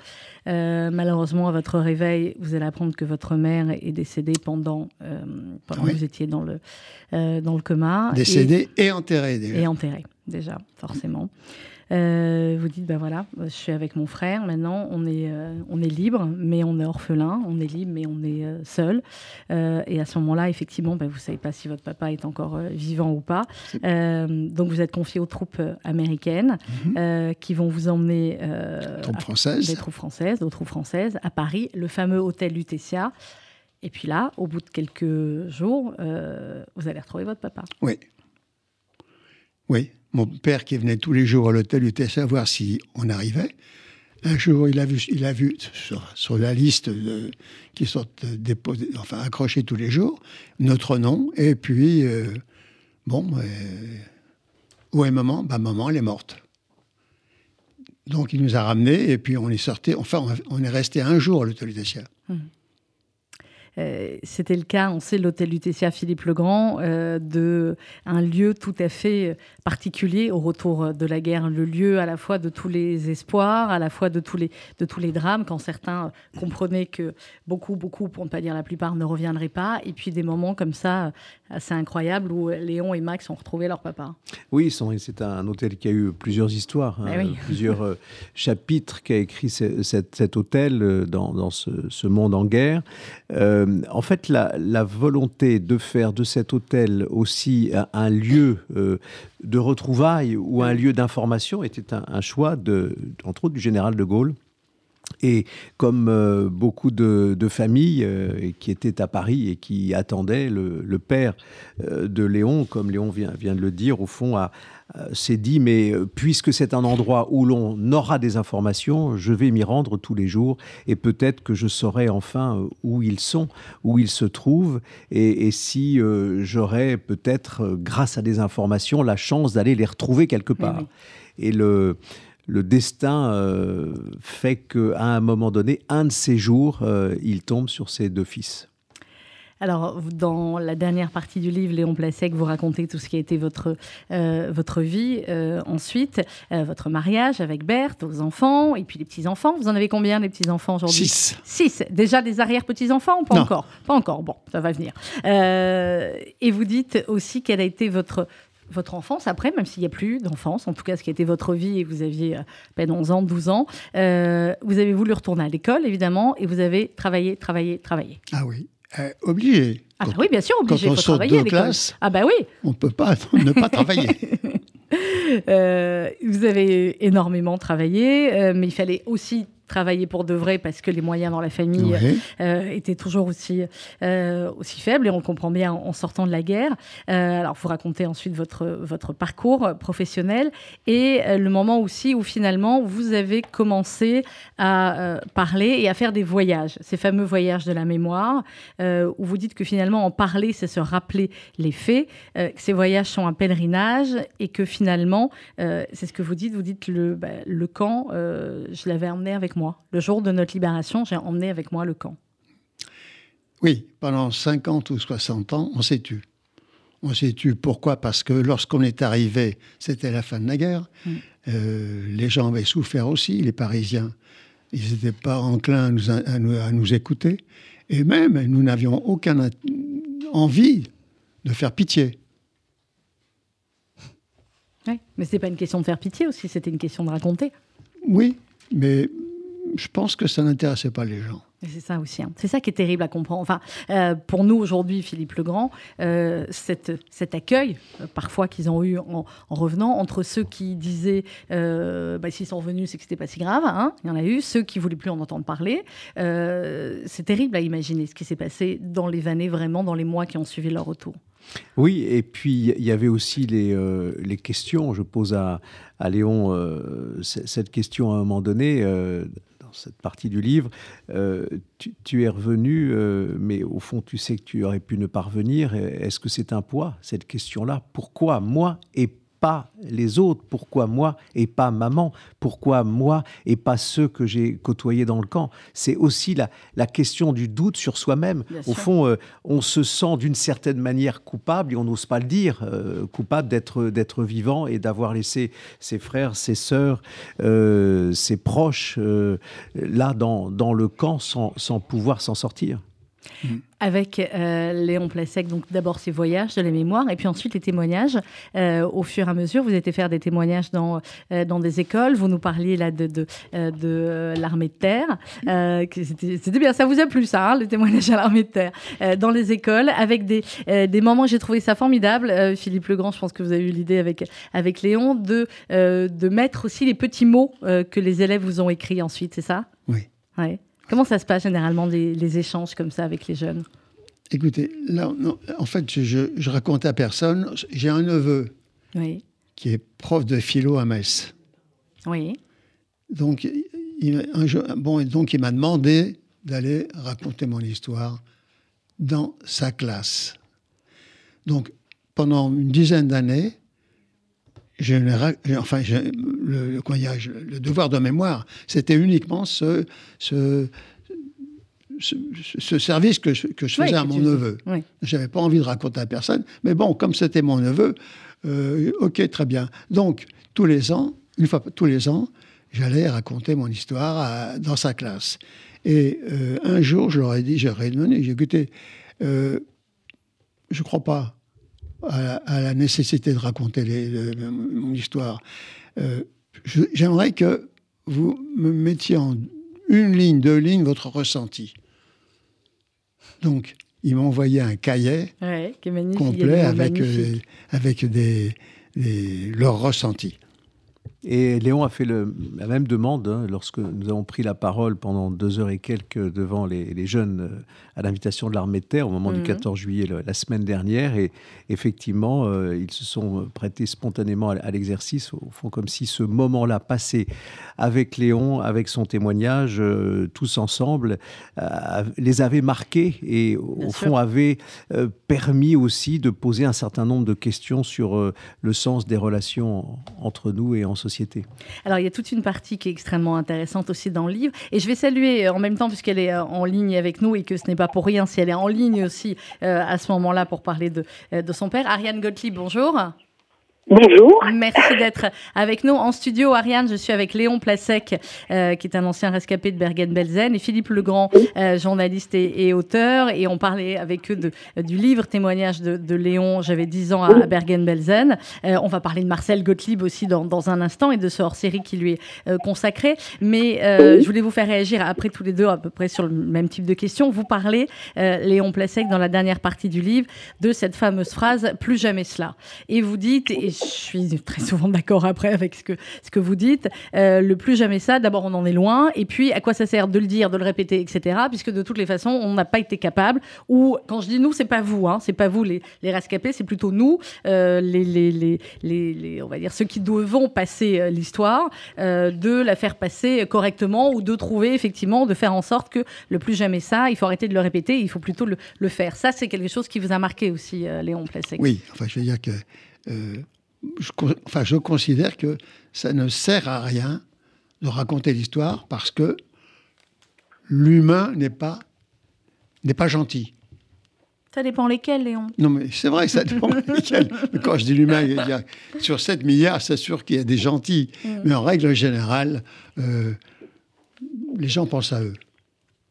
Euh, malheureusement, à votre réveil, vous allez apprendre que votre mère est décédée pendant, euh, pendant Oui. que vous étiez dans le, euh, dans le coma. Et- Décédé et, enterré déjà. Et enterré, déjà, forcément. Euh, vous dites, ben voilà, je suis avec mon frère, maintenant on est, euh, on est libre, mais on est orphelin, on est libre, mais on est euh, seul. Et à ce moment-là, effectivement, ben, vous ne savez pas si votre papa est encore vivant ou pas. Donc vous êtes confié aux troupes américaines euh, qui vont vous emmener euh, Trompe à- française. des troupes françaises, aux troupes françaises, à Paris, le fameux hôtel Lutetia. Et puis là, au bout de quelques jours, vous allez retrouver votre papa. Oui. Oui. Mon père qui venait tous les jours à l'hôtel était savoir si on arrivait. Un jour, il a vu, sur, la liste qui sont euh, déposés, enfin accrochés tous les jours, notre nom. Et puis, euh, bon, euh, où est maman? Bah, maman, elle est morte. Donc, il nous a ramenés et puis on est sorti. Enfin, on, est resté un jour à l'hôtel Lutetia. c'était le cas, on sait, l'hôtel Lutetia Philippe le Grand, de un lieu tout à fait particulier au retour de la guerre, le lieu à la fois de tous les espoirs, à la fois de tous les, de tous les drames, quand certains comprenaient que beaucoup, beaucoup, pour ne pas dire la plupart, ne reviendraient pas, et puis des moments comme ça assez incroyables où Léon et Max ont retrouvé leur papa. Oui, c'est un hôtel qui a eu plusieurs histoires, hein, ben plusieurs euh, chapitres qu'a écrit cet hôtel euh, dans, ce, monde en guerre. Euh, en fait, la, volonté de faire de cet hôtel aussi un, lieu de retrouvailles ou un lieu d'information était un, choix, de, entre autres, du général de Gaulle. Et comme euh, beaucoup de, familles euh, qui étaient à Paris et qui attendaient le, père euh, de Léon, comme Léon vient, vient, de le dire, au fond, s'est dit, mais puisque c'est un endroit où l'on aura des informations, je vais m'y rendre tous les jours et peut-être que je saurai enfin où ils sont, où ils se trouvent, et, si j'aurai peut-être, grâce à des informations, la chance d'aller les retrouver quelque part. Et le le destin euh, fait qu'à un moment donné, un de ces jours, euh, il tombe sur ses deux fils. Alors, dans la dernière partie du livre, Léon Placek, vous racontez tout ce qui a été votre, euh, votre vie. ensuite, votre mariage avec Berthe, vos enfants, et puis les petits-enfants. Vous en avez combien, les petits-enfants aujourd'hui? Six. Six. Déjà des arrière-petits-enfants ou pas encore? Pas encore. Bon, ça va venir. et vous dites aussi quelle a été votre, votre enfance après, même s'il n'y a plus d'enfance, en tout cas ce qui a été votre vie et vous aviez euh, à peine 11 ans, 12 ans, euh, vous avez voulu retourner à l'école évidemment et vous avez travaillé, travaillé, travaillé. Ah oui, euh, obligé. Ah bah oui, bien sûr, obligé. Quand on sort de classe, ah bah oui. on ne peut pas ne pas travailler. vous avez énormément travaillé, mais il fallait aussi travailler pour de vrai parce que les moyens dans la famille euh, étaient toujours aussi, euh, aussi faibles et on comprend bien en, sortant de la guerre. Euh, alors, vous racontez ensuite votre, votre parcours professionnel et le moment aussi où finalement vous avez commencé à parler et à faire des voyages, ces fameux voyages de la mémoire, où vous dites que finalement en parler, c'est se rappeler les faits, que ces voyages sont un pèlerinage et que finalement, c'est ce que vous dites, vous dites le, bah, le camp, je l'avais emmené avec moi le jour de notre libération, j'ai emmené avec moi le camp. Oui, pendant 50 ou 60 ans, on s'est tu. On s'est tu. Pourquoi? Parce que lorsqu'on est arrivé, c'était la fin de la guerre. Mm. Euh, les gens avaient souffert aussi, les Parisiens. Ils n'étaient pas enclins à nous, écouter. Et même, nous n'avions aucune envie de faire pitié. Oui, mais ce n'est pas une question de faire pitié aussi, c'était une question de raconter. Oui, mais je pense que ça n'intéressait pas les gens. C'est ça aussi. Hein. C'est ça qui est terrible à comprendre. Enfin, euh, pour nous aujourd'hui, Philippe Legrand, euh, cet accueil, euh, parfois qu'ils ont eu en, revenant, entre ceux qui disaient bah, s'ils sont revenus, c'est que c'était pas si grave. Hein. Il y en a eu ceux qui voulaient plus en entendre parler. c'est terrible à imaginer ce qui s'est passé dans les années, vraiment dans les mois qui ont suivi leur retour. Oui, et puis il y avait aussi les, les questions. Je pose à, à Léon cette question à un moment donné cette partie du livre, euh, tu, es revenu, euh, mais au fond, tu sais que tu aurais pu ne pas revenir. Est-ce que c'est un poids, cette question-là? Pourquoi moi et pas les autres Pourquoi moi et pas maman? Pourquoi moi et pas ceux que j'ai côtoyés dans le camp? C'est aussi la, la, question du doute sur soi-même. Au fond, euh, on se sent d'une certaine manière coupable, et on n'ose pas le dire, euh, coupable d'être, vivant et d'avoir laissé ses frères, ses sœurs, euh, ses proches là dans, dans le camp sans, sans pouvoir s'en sortir. Mm. Avec euh, Léon Placek, donc d'abord ses voyages de la mémoire, et puis ensuite les témoignages. Euh, au fur et à mesure, vous étiez faire des témoignages dans, euh, dans des écoles. Vous nous parliez là de, de, de l'armée de terre. C'était bien, ça vous a plu ça, hein, le témoignage à l'armée de terre. dans les écoles, avec des, des moments, j'ai trouvé ça formidable. Philippe Legrand, je pense que vous avez eu l'idée avec, avec Léon, de, de mettre aussi les petits mots que les élèves vous ont écrits ensuite, c'est ça? Oui. Ouais. Comment ça se passe généralement les, échanges comme ça avec les jeunes? Écoutez, là, en fait, je, je, raconte à personne. J'ai un neveu qui est prof de philo à Metz. Oui. Donc, il, un bon, donc il m'a demandé d'aller raconter mon histoire dans sa classe. Donc, pendant une dizaine d'années, enfin, le, le, le, devoir de mémoire, c'était uniquement ce, ce, ce, service que je, que je faisais à mon neveu. Je n'avais pas envie de raconter à personne, mais bon, comme c'était mon neveu, euh, ok, très bien. Donc, tous les ans, une fois tous les ans, j'allais raconter mon histoire dans sa classe. Et euh, un jour, je leur ai dit, j'aurais demandé, j'ai écouté, euh, je ne crois pas à, la nécessité de raconter mon histoire. J'aimerais que vous me mettiez en une ligne, deux lignes, votre ressenti. Donc, il m'a envoyé un cahier complet avec, euh, avec des, leurs ressentis. Et Léon a fait le, la même demande hein, lorsque nous avons pris la parole pendant deux heures et quelques devant les, jeunes euh, à l'invitation de l'armée de terre au moment du 14 mhm. juillet la semaine dernière. Et effectivement, euh, ils se sont prêtés spontanément à, l'exercice, au fond comme si ce moment-là passé avec Léon, avec son témoignage, euh, tous ensemble, les avait marqués et au fond avait permis aussi de poser un certain nombre de questions sur le sens des relations entre nous et en société. Alors, il y a toute une partie qui est extrêmement intéressante aussi dans le livre. Et je vais saluer euh, en même temps, puisqu'elle est euh, en ligne avec nous et que ce n'est pas pour rien si elle est en ligne aussi euh, à ce moment-là pour parler de, de son père. Ariane Gottlieb, bonjour. Bonjour. Merci d'être avec nous en studio, Ariane. Je suis avec Léon Plasek, euh, qui est un ancien rescapé de Bergen-Belsen, et Philippe Legrand, euh, journaliste et, auteur. Et on parlait avec eux de, du livre témoignage de, Léon. J'avais 10 ans à, Bergen-Belsen. Euh, on va parler de Marcel Gottlieb aussi dans, dans, un instant et de ce hors-série qui lui est consacré. Mais je voulais vous faire réagir après tous les deux à peu près sur le même type de questions. Vous parlez, Léon Plasek, dans la dernière partie du livre, de cette fameuse phrase plus jamais cela. Et vous dites, et je suis très souvent d'accord après avec ce que, ce que vous dites. Euh, le plus jamais ça, d'abord on en est loin, et puis à quoi ça sert de le dire, de le répéter, etc. Puisque de toutes les façons, on n'a pas été capable, ou quand je dis nous, c'est pas vous, hein, c'est pas vous les, les rescapés, c'est plutôt nous, euh, les, les, les, les, on va dire ceux qui devons passer euh, l'histoire, de la faire passer correctement, ou de trouver effectivement, de faire en sorte que le plus jamais ça, il faut arrêter de le répéter, il faut plutôt le, faire. Ça, c'est quelque chose qui vous a marqué aussi, Léon Plessec. Oui, enfin je veux dire que je, enfin, je considère que ça ne sert à rien de raconter l'histoire parce que l'humain n'est pas, n'est pas gentil. Ça dépend lesquels, Léon. Non, mais c'est vrai, ça dépend lesquels. Mais quand je dis l'humain, sur 7 milliards, c'est sûr qu'il y a des gentils. Mm. Mais en règle générale, euh, les gens pensent à eux.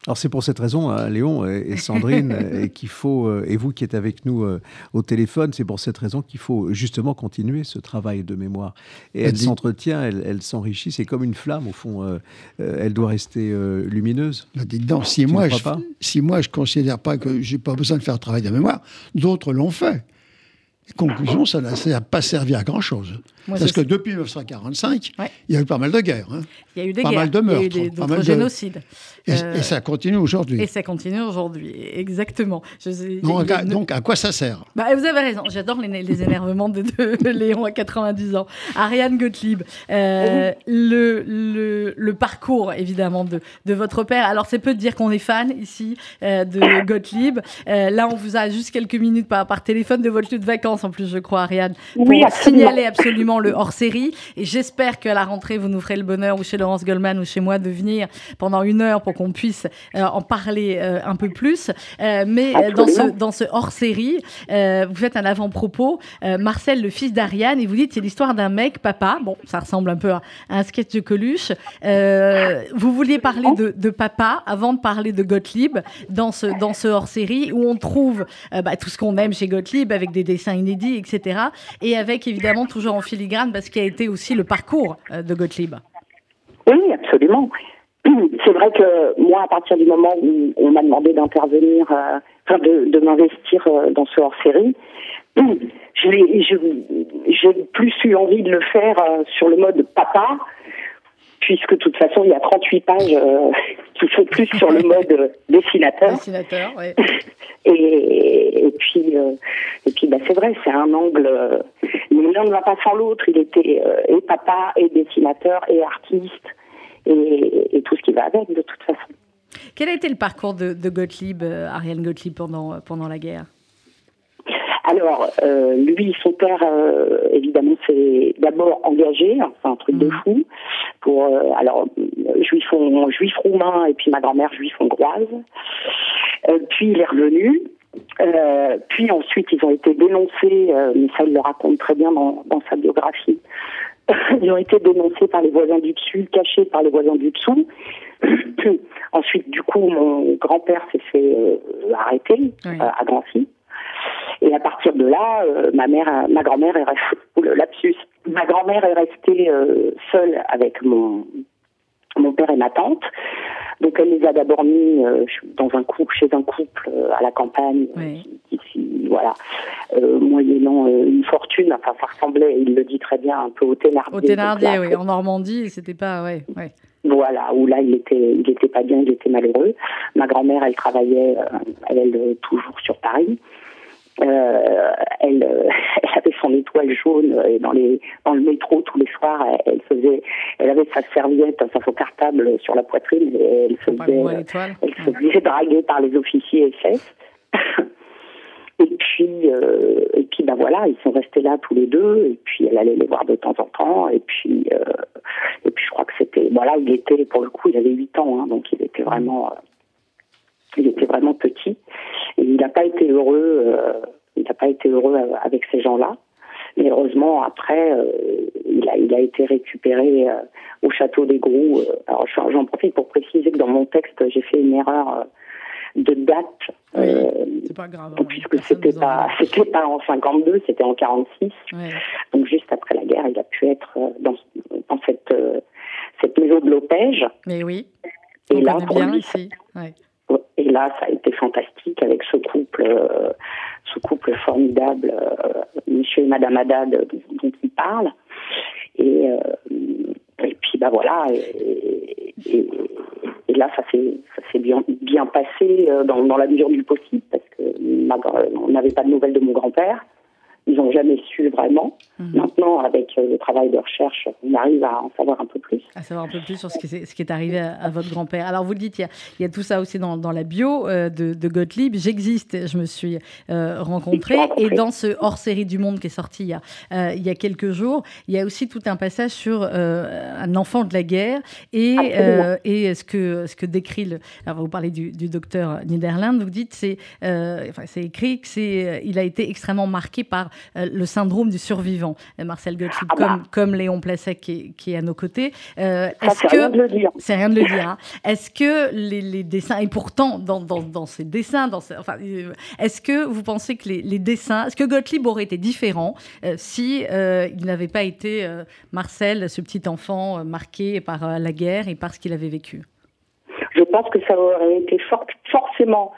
Alors c'est pour cette raison, hein, Léon et, Sandrine, et qu'il faut, euh, et vous qui êtes avec nous euh, au téléphone, c'est pour cette raison qu'il faut justement continuer ce travail de mémoire. Et elle, s'entretient, elle, s'enrichit, c'est comme une flamme au fond, euh, elle doit rester lumineuse. Bah, dites donc, si moi, je, si moi je considère pas que j'ai pas besoin de faire le travail de mémoire, d'autres l'ont fait. Conclusion, ça n'a pas servi à grand-chose. Parce que depuis 1945, il y a eu pas mal de guerres. Hein. Il y a eu des pas guerres, mal de meurtres, il y a eu des, pas mal de génocides. Et, et, ça continue aujourd'hui. Et ça continue aujourd'hui, exactement. donc, à quoi ça sert? Bah, Vous avez raison, j'adore les, énervements de, de, Léon à 90 ans. Ariane Gottlieb, euh, le, le, le, parcours évidemment de, de, votre père. Alors c'est peu de dire qu'on est fan ici euh, de Gottlieb. Euh, là, on vous a juste quelques minutes par, par téléphone de votre lieu de vacances en plus, je crois, Ariane, pour signaler absolument le hors-série. Et j'espère qu'à la rentrée, vous nous ferez le bonheur, ou chez Laurence Goldman, ou chez moi, de venir pendant une heure pour qu'on puisse euh, en parler euh, un peu plus. Euh, mais dans ce, dans ce hors-série, vous faites un avant-propos. Marcel, le fils d'Ariane, et vous dites c'est l'histoire d'un mec, papa. Bon, ça ressemble un peu à, un sketch de Coluche. vous vouliez parler de, de, papa avant de parler de Gottlieb dans ce, dans ce hors-série où on trouve bah, tout ce qu'on aime chez Gottlieb avec des dessins etc. Et avec évidemment toujours en filigrane parce qu'il a été aussi le parcours de Gottlieb. Oui, absolument. C'est vrai que moi, à partir du moment où on m'a demandé d'intervenir, euh, enfin de, de m'investir euh, dans ce hors-série, j'ai plus eu envie de le faire euh, sur le mode papa, puisque de toute façon, il y a 38 pages qui sont plus sur le mode dessinateur. Dessinateur, oui. et, et, puis, et puis bah, c'est vrai, c'est un angle. l'un ne va pas sans l'autre. Il était et papa, et dessinateur, et artiste et, tout ce qui va avec, de toute façon. Quel a été le parcours de, Gottlieb, euh, Ariane Gottlieb, pendant, pendant la guerre? Alors, euh, lui, son père, euh, évidemment, s'est d'abord engagé, enfin un truc de Mhm. fou, pour euh, alors euh, juif, juif roumain et puis ma grand-mère juif hongroise. Euh, puis il est revenu. Euh, puis ensuite, ils ont été dénoncés, euh, mais ça, il le raconte très bien dans, dans sa biographie. Ils ont été dénoncés par les voisins du dessus, cachés par les voisins du dessous. ensuite, du coup, mon grand-père s'est fait arrêter Oui. euh, à Drancy. Et à partir de là, euh, ma mère, a- ma grand-mère est restée, ou le lapsus, ma grand-mère est restée euh, seule avec mon mon père et ma tante. Donc elle les a d'abord mis euh, dans un couple, chez un couple euh, à la campagne, Oui. qui, qui- voilà, euh, moyennant une fortune. Enfin, ça ressemblait, il le dit très bien, un peu au Thénardier. Au Thénardier, oui, en Normandie, c'était pas. Ouais, ouais. voilà, où là il était, il était pas bien, il était malheureux. Ma grand-mère, elle travaillait, elle, elle, toujours sur Paris. Euh, elle, euh, elle avait son étoile jaune euh, et dans les dans le métro tous les soirs. Elle, elle faisait, elle avait sa serviette, enfin son cartable sur la poitrine et elle se faisait, elle se faisait draguer par les officiers SS. Et puis, euh, et puis, bah voilà, ils sont restés là tous les deux. Et puis, elle allait les voir de temps en temps. Et puis, euh, et puis, je crois que c'était, voilà, il était pour le coup, il avait 8 ans, hein, donc il était vraiment, il était vraiment petit. Et il n'a pas été heureux, euh, il n'a pas été heureux avec ces gens-là. Mais heureusement, après, euh, il, a, il a été récupéré euh, au château des Grous. Alors, je- j'en profite pour préciser que dans mon texte, j'ai fait une erreur de date. Oui, euh, C'est pas grave. hein, puisque c'était pas, c'était pas en 52, c'était en 46. Ouais. Donc juste après la guerre, il a pu être dans, dans cette, cette maison de l'Opège. Mais oui, Et on là, pour bien lui, ici. Ouais. Et là, ça a été fantastique avec ce couple, euh, ce couple formidable, euh, Monsieur et Madame Haddad, dont il parle. Et, euh, puis, bah voilà. Et, là, ça s'est bien, passé euh, dans, la mesure du possible, parce que n'avait pas de nouvelles de mon grand-père. Ils n'ont jamais su vraiment. Mhm. Maintenant, avec euh, le travail de recherche, on arrive à en savoir un peu plus. À savoir un peu plus sur ce qui, est- ce qui est arrivé à, à votre grand-père. Alors, vous le dites, il y a, il y a tout ça aussi dans, dans la bio euh, de, de Gottlieb. J'existe, je me suis euh, rencontrée. Et dans ce hors-série du Monde qui est sorti il y, a, euh, il y a quelques jours, il y a aussi tout un passage sur un enfant de la guerre et, ce, que, ce que décrit le. Alors, vous parlez du, du docteur Niederland, vous dites, c'est enfin, écrit que c'est, il a été extrêmement marqué par le syndrome du survivant. Euh, Marcel Gottlieb, Ah bah. comme, comme Léon Placet qui est, qui est à nos côtés. Euh, est-ce c'est rien de que le dire. c'est rien de le dire. hein. Est-ce que les, les dessins et pourtant dans, dans, dans ces dessins, dans ces- enfin, euh, est-ce que vous pensez que les, les dessins, est-ce que Gottlieb aurait été différent euh, si euh, il n'avait pas été euh, Marcel, ce petit enfant euh, marqué par euh, la guerre et par ce qu'il avait vécu? Je pense que ça aurait été for- forcément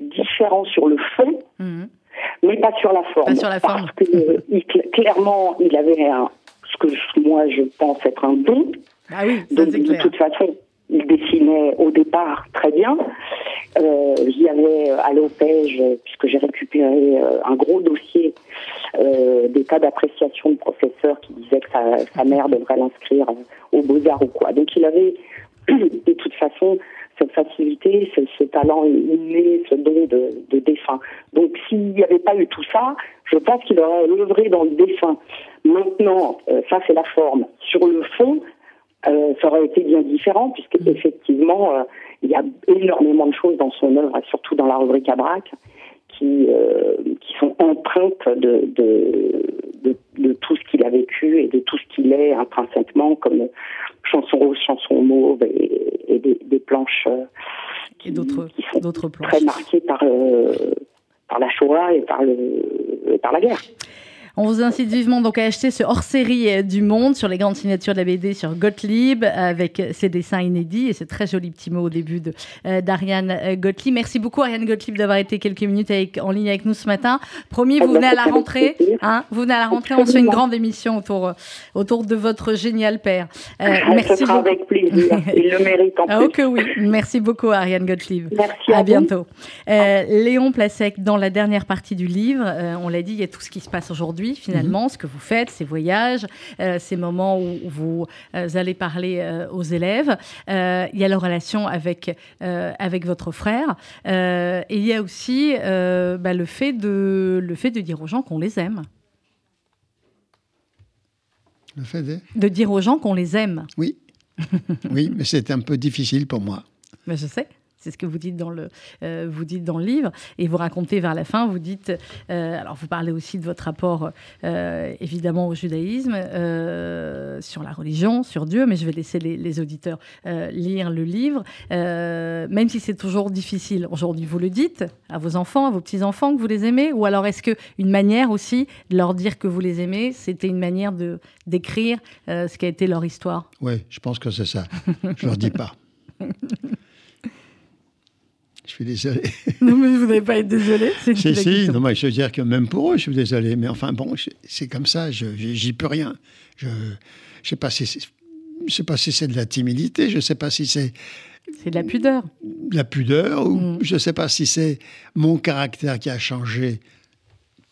différent sur le fond, Mhm. Mais pas sur la forme. Pas sur la parce forme. que euh, il- clairement, il avait un, ce que je- moi je pense être un don. Ah oui, ça Donc c'est de clair. toute façon, il dessinait au départ très bien. Euh, J'y avais à l'OPEJ, puisque j'ai récupéré euh, un gros dossier euh, des cas d'appréciation de professeurs qui disaient que sa, sa mère devrait l'inscrire euh, aux beaux-arts ou quoi. Donc il avait de toute façon cette facilité, ce, ce talent inné, ce don de, de dessin. Donc s'il n'y avait pas eu tout ça, je pense qu'il aurait œuvré dans le dessin. Maintenant, euh, ça c'est la forme. Sur le fond, euh, ça aurait été bien différent, puisque effectivement, euh, il y a énormément de choses dans son œuvre, surtout dans la rubrique à braque, qui, euh, qui sont empreintes de, de, de, de tout ce qu'il a vécu et de tout ce qu'il est intrinsèquement, comme chanson rose, chanson mauve et, et des, des planches euh, Et d'autres qui sont d'autres planches. très marquées par, euh, par la Shoah et par, le, et par la guerre. On vous incite vivement donc à acheter ce hors-série euh, du Monde sur les grandes signatures de la BD sur Gottlieb avec ses dessins inédits et ce très joli petit mot au début de euh, d'Ariane euh, Gottlieb. Merci beaucoup Ariane Gottlieb d'avoir été quelques minutes avec, en ligne avec nous ce matin. Promis, vous ben, venez à la rentrée. Hein, vous venez à la rentrée, on se fait une grande émission autour, euh, autour de votre génial père. Euh, Ce merci sera beaucoup. avec plaisir. Il le mérite en Ah, plus. oh que oui. Merci beaucoup Ariane Gottlieb. Merci à, bientôt. Euh, Léon Placek, dans la dernière partie du livre, euh, on l'a dit, il y a tout ce qui se passe aujourd'hui. Aujourd'hui, finalement, ce que vous faites, ces voyages, ces moments où vous allez parler aux élèves. il y a la relation avec, avec votre frère. et il y a aussi bah, le, fait de, le fait de dire aux gens qu'on les aime. Le fait de... de dire aux gens qu'on les aime. Oui. oui, mais c'est un peu difficile pour moi. Mais je sais. C'est ce que vous dites dans le, euh, vous dites dans le livre. Et vous racontez vers la fin, vous dites, euh, alors vous parlez aussi de votre rapport euh, évidemment au judaïsme, sur la religion, sur Dieu, mais je vais laisser les, auditeurs lire le livre, même si c'est toujours difficile. Aujourd'hui, vous le dites à vos enfants, à vos petits-enfants que vous les aimez, ou alors est-ce qu'une manière aussi de leur dire que vous les aimez, c'était une manière de d'écrire ce qui a été leur histoire? Oui, je pense que c'est ça. je leur dis pas. Je suis désolé. Non, mais vous n'allez pas être désolé. C'est si, si, non, mais je veux dire que même pour eux, je suis désolé. Mais enfin, bon, c'est comme ça, j'y peux rien. Je ne sais pas si c'est de la timidité, je ne sais pas si c'est. C'est de la pudeur. De la pudeur, ou mm. je ne sais pas si c'est mon caractère qui a changé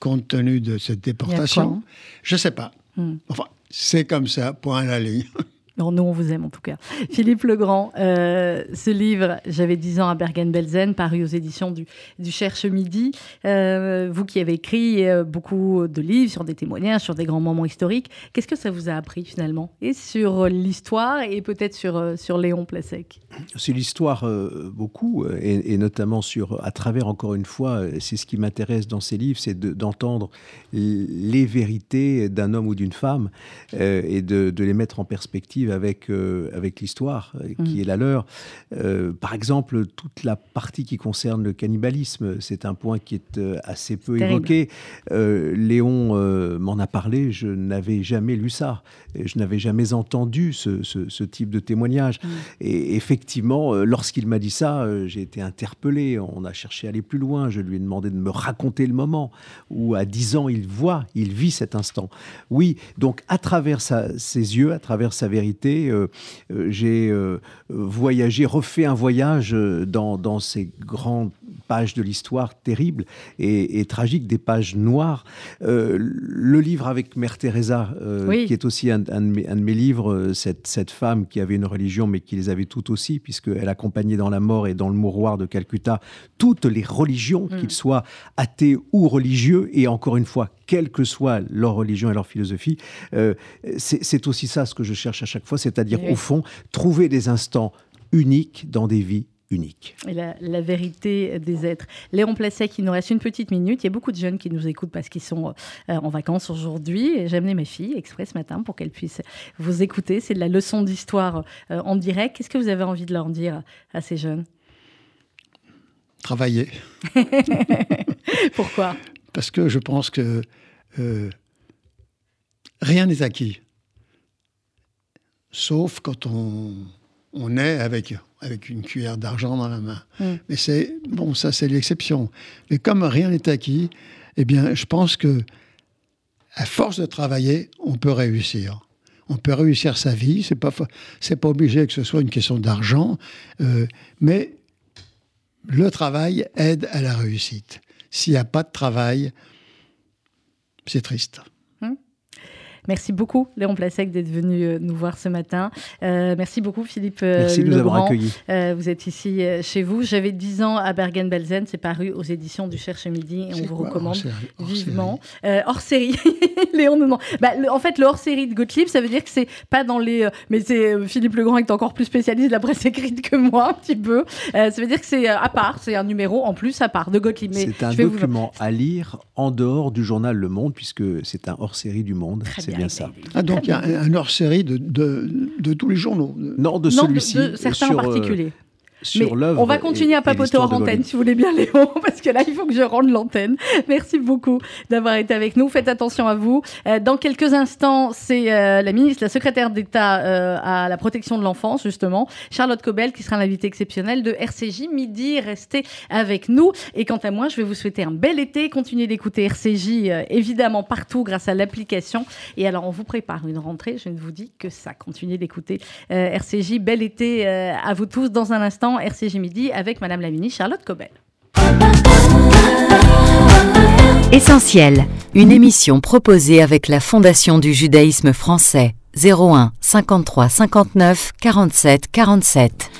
compte tenu de cette déportation. Je ne sais pas. Mm. Enfin, c'est comme ça, point à la ligne. nous, on vous aime en tout cas. Philippe Legrand, euh, ce livre, j'avais 10 ans à Bergen-Belsen, paru aux éditions du, Cherche Midi. Euh, vous qui avez écrit euh, beaucoup de livres sur des témoignages, sur des grands moments historiques, qu'est-ce que ça vous a appris finalement? Et sur l'histoire et peut-être sur, sur Léon Plasek C'est l'histoire beaucoup, et, notamment sur, à travers, encore une fois, c'est ce qui m'intéresse dans ces livres, c'est d'entendre les vérités d'un homme ou d'une femme et de les mettre en perspective avec, euh, avec l'histoire euh, qui mm. est la leur. Euh, par exemple, toute la partie qui concerne le cannibalisme, c'est un point qui est assez peu évoqué. Léon m'en a parlé, je n'avais jamais lu ça, je n'avais jamais entendu ce, ce, type de témoignage. Mm. Et effectivement, lorsqu'il m'a dit ça, j'ai été interpellé, on a cherché à aller plus loin, je lui ai demandé de me raconter le moment où à 10 ans, il voit, il vit cet instant. Oui, donc à travers ses yeux, à travers sa vérité, euh, euh, j'ai euh, voyagé, refait un voyage dans, ces grandes pages de l'histoire terribles et, tragiques, des pages noires. le livre avec Mère Teresa, qui est aussi un, de, mes, livres, cette, cette, femme qui avait une religion, mais qui les avait toutes aussi, puisqu'elle accompagnait dans la mort et dans le mouroir de Calcutta toutes les religions, mm. qu'ils soient athées ou religieux, et encore une fois, quelle que soit leur religion et leur philosophie. Euh, c'est aussi ça ce que je cherche à chaque fois, c'est-à-dire au fond, trouver des instants uniques dans des vies uniques. Et la, vérité des êtres. Léon Placet, il nous reste une petite minute. Il y a beaucoup de jeunes qui nous écoutent parce qu'ils sont euh, en vacances aujourd'hui. J'ai amené mes filles exprès ce matin pour qu'elles puissent vous écouter. C'est de la leçon d'histoire euh, en direct. Qu'est-ce que vous avez envie de leur dire à ces jeunes? Travailler. Pourquoi? Parce que je pense que euh, rien n'est acquis, sauf quand on, on est avec, avec une cuillère d'argent dans la main. Mm. Mais c'est bon, ça c'est l'exception. Mais comme rien n'est acquis, eh bien, je pense que à force de travailler, on peut réussir. On peut réussir sa vie. C'est pas c'est pas obligé que ce soit une question d'argent, euh, mais le travail aide à la réussite. S'il n'y a pas de travail, c'est triste. Merci beaucoup, Léon Plasek, d'être venu euh, nous voir ce matin. Euh, merci beaucoup, Philippe euh, Merci de nous avoir accueillis. vous êtes ici chez vous. J'avais 10 ans à Bergen-Belsen. C'est paru aux éditions du Cherche Midi et on vous recommande vivement. hors série. Léon nous demande. Bah, en fait, le hors série de Gottlieb, ça veut dire que c'est pas dans les. mais c'est Philippe Legrand est encore plus spécialiste de la presse écrite que moi, un petit peu. ça veut dire que c'est à part. C'est un numéro en plus à part de Gottlieb. C'est un document à lire en dehors du journal Le Monde, puisque c'est un hors série du Monde. C'est ça. Ah, donc il y a un hors-série de, de, tous les journaux Non, de celui-ci. De, certains en euh, particulier sur l'œuvre. On va continuer à papoter hors antenne, si vous voulez bien, Léon, parce que là, il faut que je rende l'antenne. Merci beaucoup d'avoir été avec nous. Faites attention à vous. Euh, dans quelques instants, c'est euh, la ministre, la secrétaire d'État euh, à la protection de l'enfance, justement, Charlotte Cobel, qui sera l'invitée exceptionnelle de RCJ Midi. Restez avec nous. Et quant à moi, je vais vous souhaiter un bel été. Continuez d'écouter RCJ, évidemment, partout grâce à l'application. Et alors, on vous prépare une rentrée. Je ne vous dis que ça. Continuez d'écouter RCJ. Bel été à vous tous. Dans un instant, RCG Midi avec Madame la ministre Charlotte Cobel. Essentiel, une émission proposée avec la Fondation du judaïsme français 01 53 59 47 47.